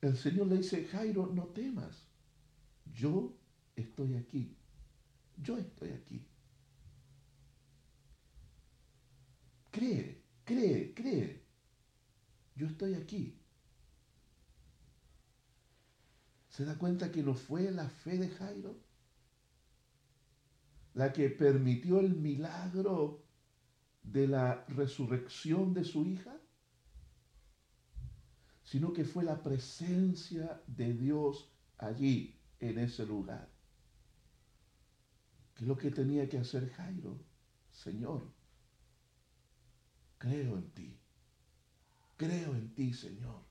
El Señor le dice, Jairo, no temas. Yo estoy aquí. Yo estoy aquí. Cree, cree, cree. Yo estoy aquí. ¿Se da cuenta que no fue la fe de Jairo la que permitió el milagro de la resurrección de su hija, sino que fue la presencia de Dios allí, en ese lugar. ¿Qué es lo que tenía que hacer Jairo? Señor, creo en ti, creo en ti, Señor.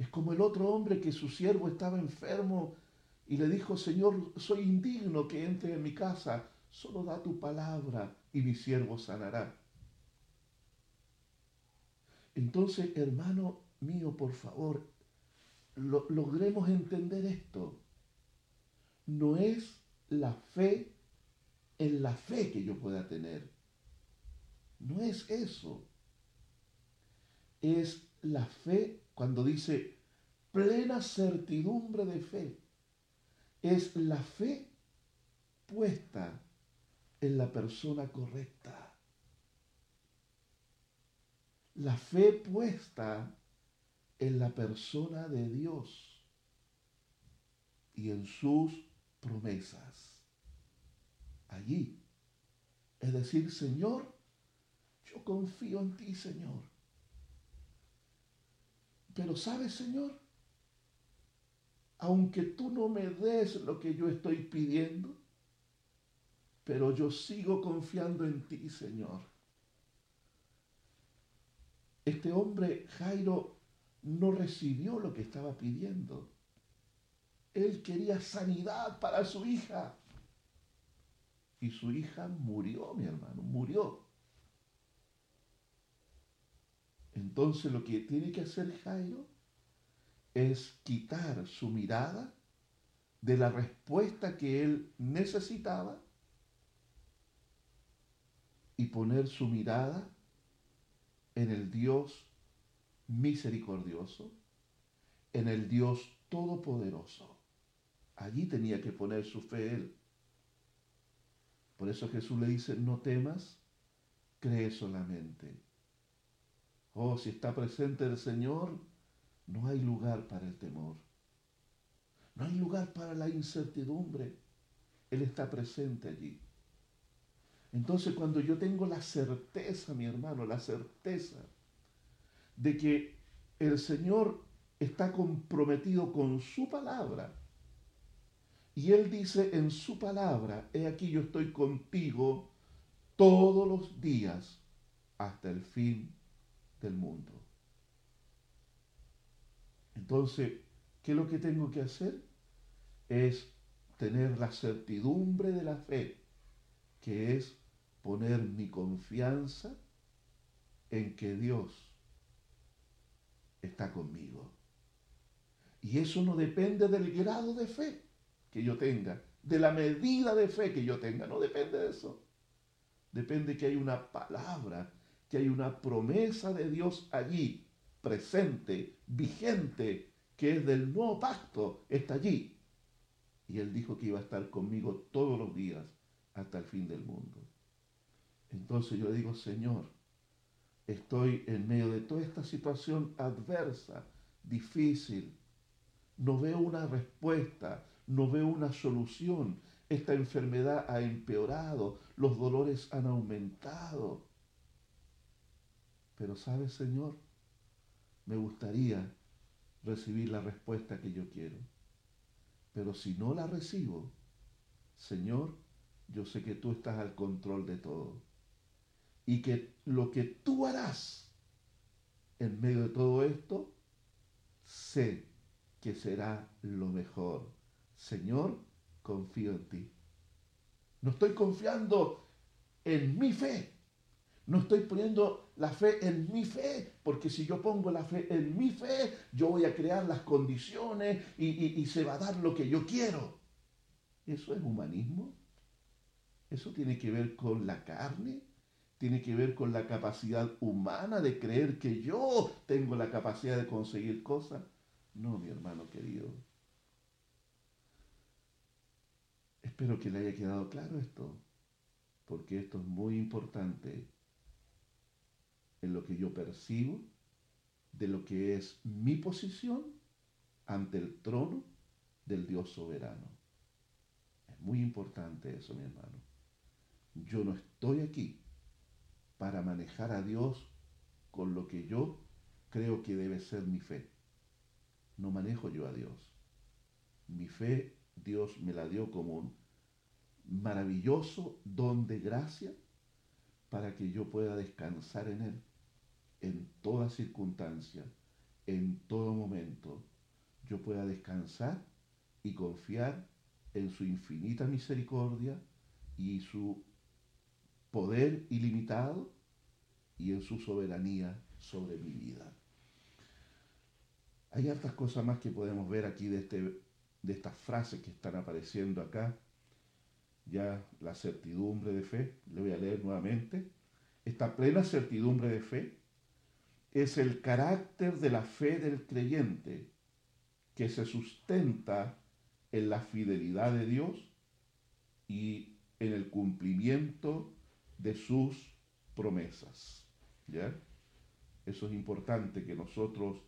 Es como el otro hombre que su siervo estaba enfermo y le dijo, Señor, soy indigno que entre en mi casa, solo da tu palabra y mi siervo sanará. Entonces, hermano mío, por favor, logremos entender esto. No es la fe en la fe que yo pueda tener. No es eso. Es la fe cuando dice plena certidumbre de fe. Es la fe puesta en la persona correcta. La fe puesta en la persona de Dios y en sus promesas. Allí. Es decir, Señor, yo confío en ti, Señor. Pero sabes, Señor, aunque tú no me des lo que yo estoy pidiendo, pero yo sigo confiando en ti, Señor. Este hombre, Jairo, no recibió lo que estaba pidiendo. Él quería sanidad para su hija. Y su hija murió, mi hermano, murió. Entonces lo que tiene que hacer Jairo es quitar su mirada de la respuesta que él necesitaba y poner su mirada en el Dios misericordioso, en el Dios todopoderoso. Allí tenía que poner su fe él. Por eso Jesús le dice, no temas, cree solamente. Oh, si está presente el Señor, no hay lugar para el temor. No hay lugar para la incertidumbre. Él está presente allí. Entonces cuando yo tengo la certeza, mi hermano, la certeza de que el Señor está comprometido con su palabra, y Él dice en su palabra, he aquí yo estoy contigo todos los días hasta el fin del mundo. Entonces, ¿qué es lo que tengo que hacer? Es tener la certidumbre de la fe, que es poner mi confianza en que Dios está conmigo. Y eso no depende del grado de fe que yo tenga, de la medida de fe que yo tenga, no depende de eso. Depende que hay una palabra, que hay una promesa de Dios allí, presente, vigente, que es del nuevo pacto, está allí. Y Él dijo que iba a estar conmigo todos los días hasta el fin del mundo. Entonces yo digo, Señor, estoy en medio de toda esta situación adversa, difícil. No veo una respuesta, no veo una solución. Esta enfermedad ha empeorado, los dolores han aumentado. Pero sabes, Señor, me gustaría recibir la respuesta que yo quiero. Pero si no la recibo, Señor, yo sé que tú estás al control de todo. Y que lo que tú harás en medio de todo esto, sé que será lo mejor. Señor, confío en ti. No estoy confiando en mi fe. No estoy poniendo la fe en mi fe, porque si yo pongo la fe en mi fe, yo voy a crear las condiciones y, se va a dar lo que yo quiero. ¿Eso es humanismo? ¿Eso tiene que ver con la carne? ¿Tiene que ver con la capacidad humana de creer que yo tengo la capacidad de conseguir cosas? No, mi hermano querido. Espero que le haya quedado claro esto, porque esto es muy importante en lo que yo percibo de lo que es mi posición ante el trono del Dios soberano. Es muy importante eso, mi hermano. Yo no estoy aquí para manejar a Dios con lo que yo creo que debe ser mi fe. No manejo yo a Dios. Mi fe Dios me la dio como un maravilloso don de gracia para que yo pueda descansar en Él en toda circunstancia, en todo momento. Yo pueda descansar y confiar en su infinita misericordia y su poder ilimitado y en su soberanía sobre mi vida. Hay hartas cosas más que podemos ver aquí de, este, de estas frases que están apareciendo acá. Ya la certidumbre de fe, le voy a leer nuevamente. Esta plena certidumbre de fe es el carácter de la fe del creyente que se sustenta en la fidelidad de Dios y en el cumplimiento de sus promesas. ¿Ya? Eso es importante que nosotros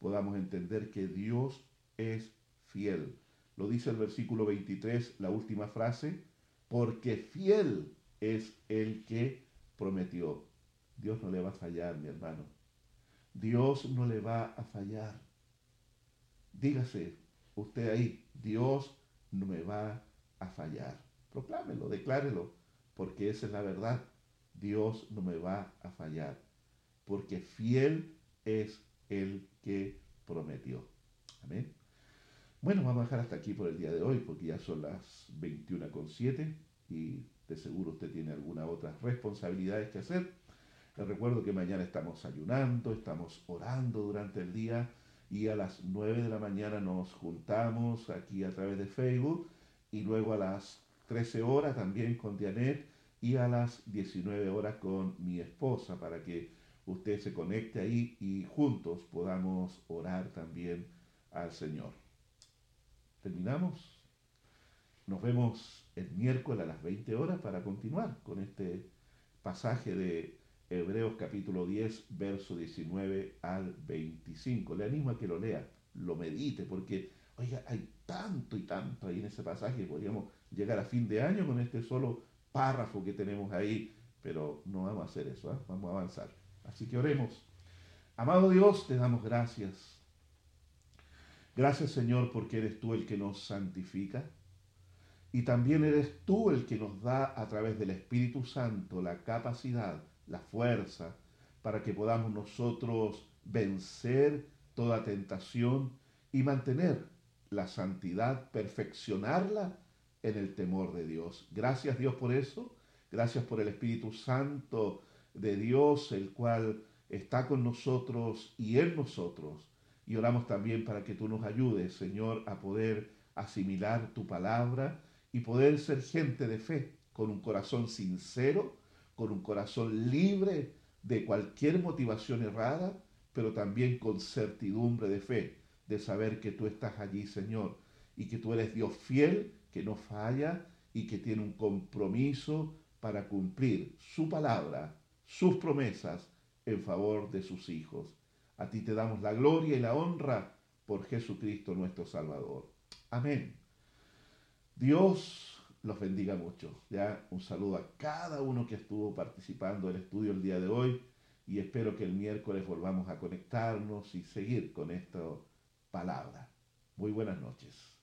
podamos entender que Dios es fiel. Lo dice el versículo 23, la última frase, porque fiel es el que prometió. Dios no le va a fallar, mi hermano. Dios no le va a fallar. Dígase usted ahí, Dios no me va a fallar. Proclámelo, declárelo porque esa es la verdad. Dios no me va a fallar, porque fiel es el que prometió. Amén. Bueno, vamos a dejar hasta aquí por el día de hoy, porque ya son las 21.7 y de seguro usted tiene algunas otras responsabilidades que hacer. Les recuerdo que mañana estamos ayunando, estamos orando durante el día y a las 9 de la mañana nos juntamos aquí a través de Facebook y luego a las 13 horas también con Dianet y a las 19 horas con mi esposa para que usted se conecte ahí y juntos podamos orar también al Señor. ¿Terminamos? Nos vemos el miércoles a las 20 horas para continuar con este pasaje de Hebreos capítulo 10, verso 19 al 25. Le animo a que lo lea, lo medite, porque, oiga, hay tanto y tanto ahí en ese pasaje, podríamos llegar a fin de año con este solo párrafo que tenemos ahí, pero no vamos a hacer eso, ¿eh? vamos a avanzar. Así que oremos. Amado Dios, te damos gracias. Gracias Señor porque eres tú el que nos santifica y también eres tú el que nos da a través del Espíritu Santo la capacidad la fuerza para que podamos nosotros vencer toda tentación y mantener la santidad, perfeccionarla en el temor de Dios. Gracias Dios por eso. Gracias por el Espíritu Santo de Dios, el cual está con nosotros y en nosotros. Y oramos también para que tú nos ayudes, Señor, a poder asimilar tu palabra y poder ser gente de fe, con un corazón sincero, con un corazón libre de cualquier motivación errada, pero también con certidumbre de fe, de saber que tú estás allí, Señor, y que tú eres Dios fiel, que no falla y que tiene un compromiso para cumplir su palabra, sus promesas en favor de sus hijos. A ti te damos la gloria y la honra por Jesucristo nuestro Salvador. Amén. Dios los bendiga mucho. Ya un saludo a cada uno que estuvo participando del estudio el día de hoy y espero que el miércoles volvamos a conectarnos y seguir con esta palabra. Muy buenas noches.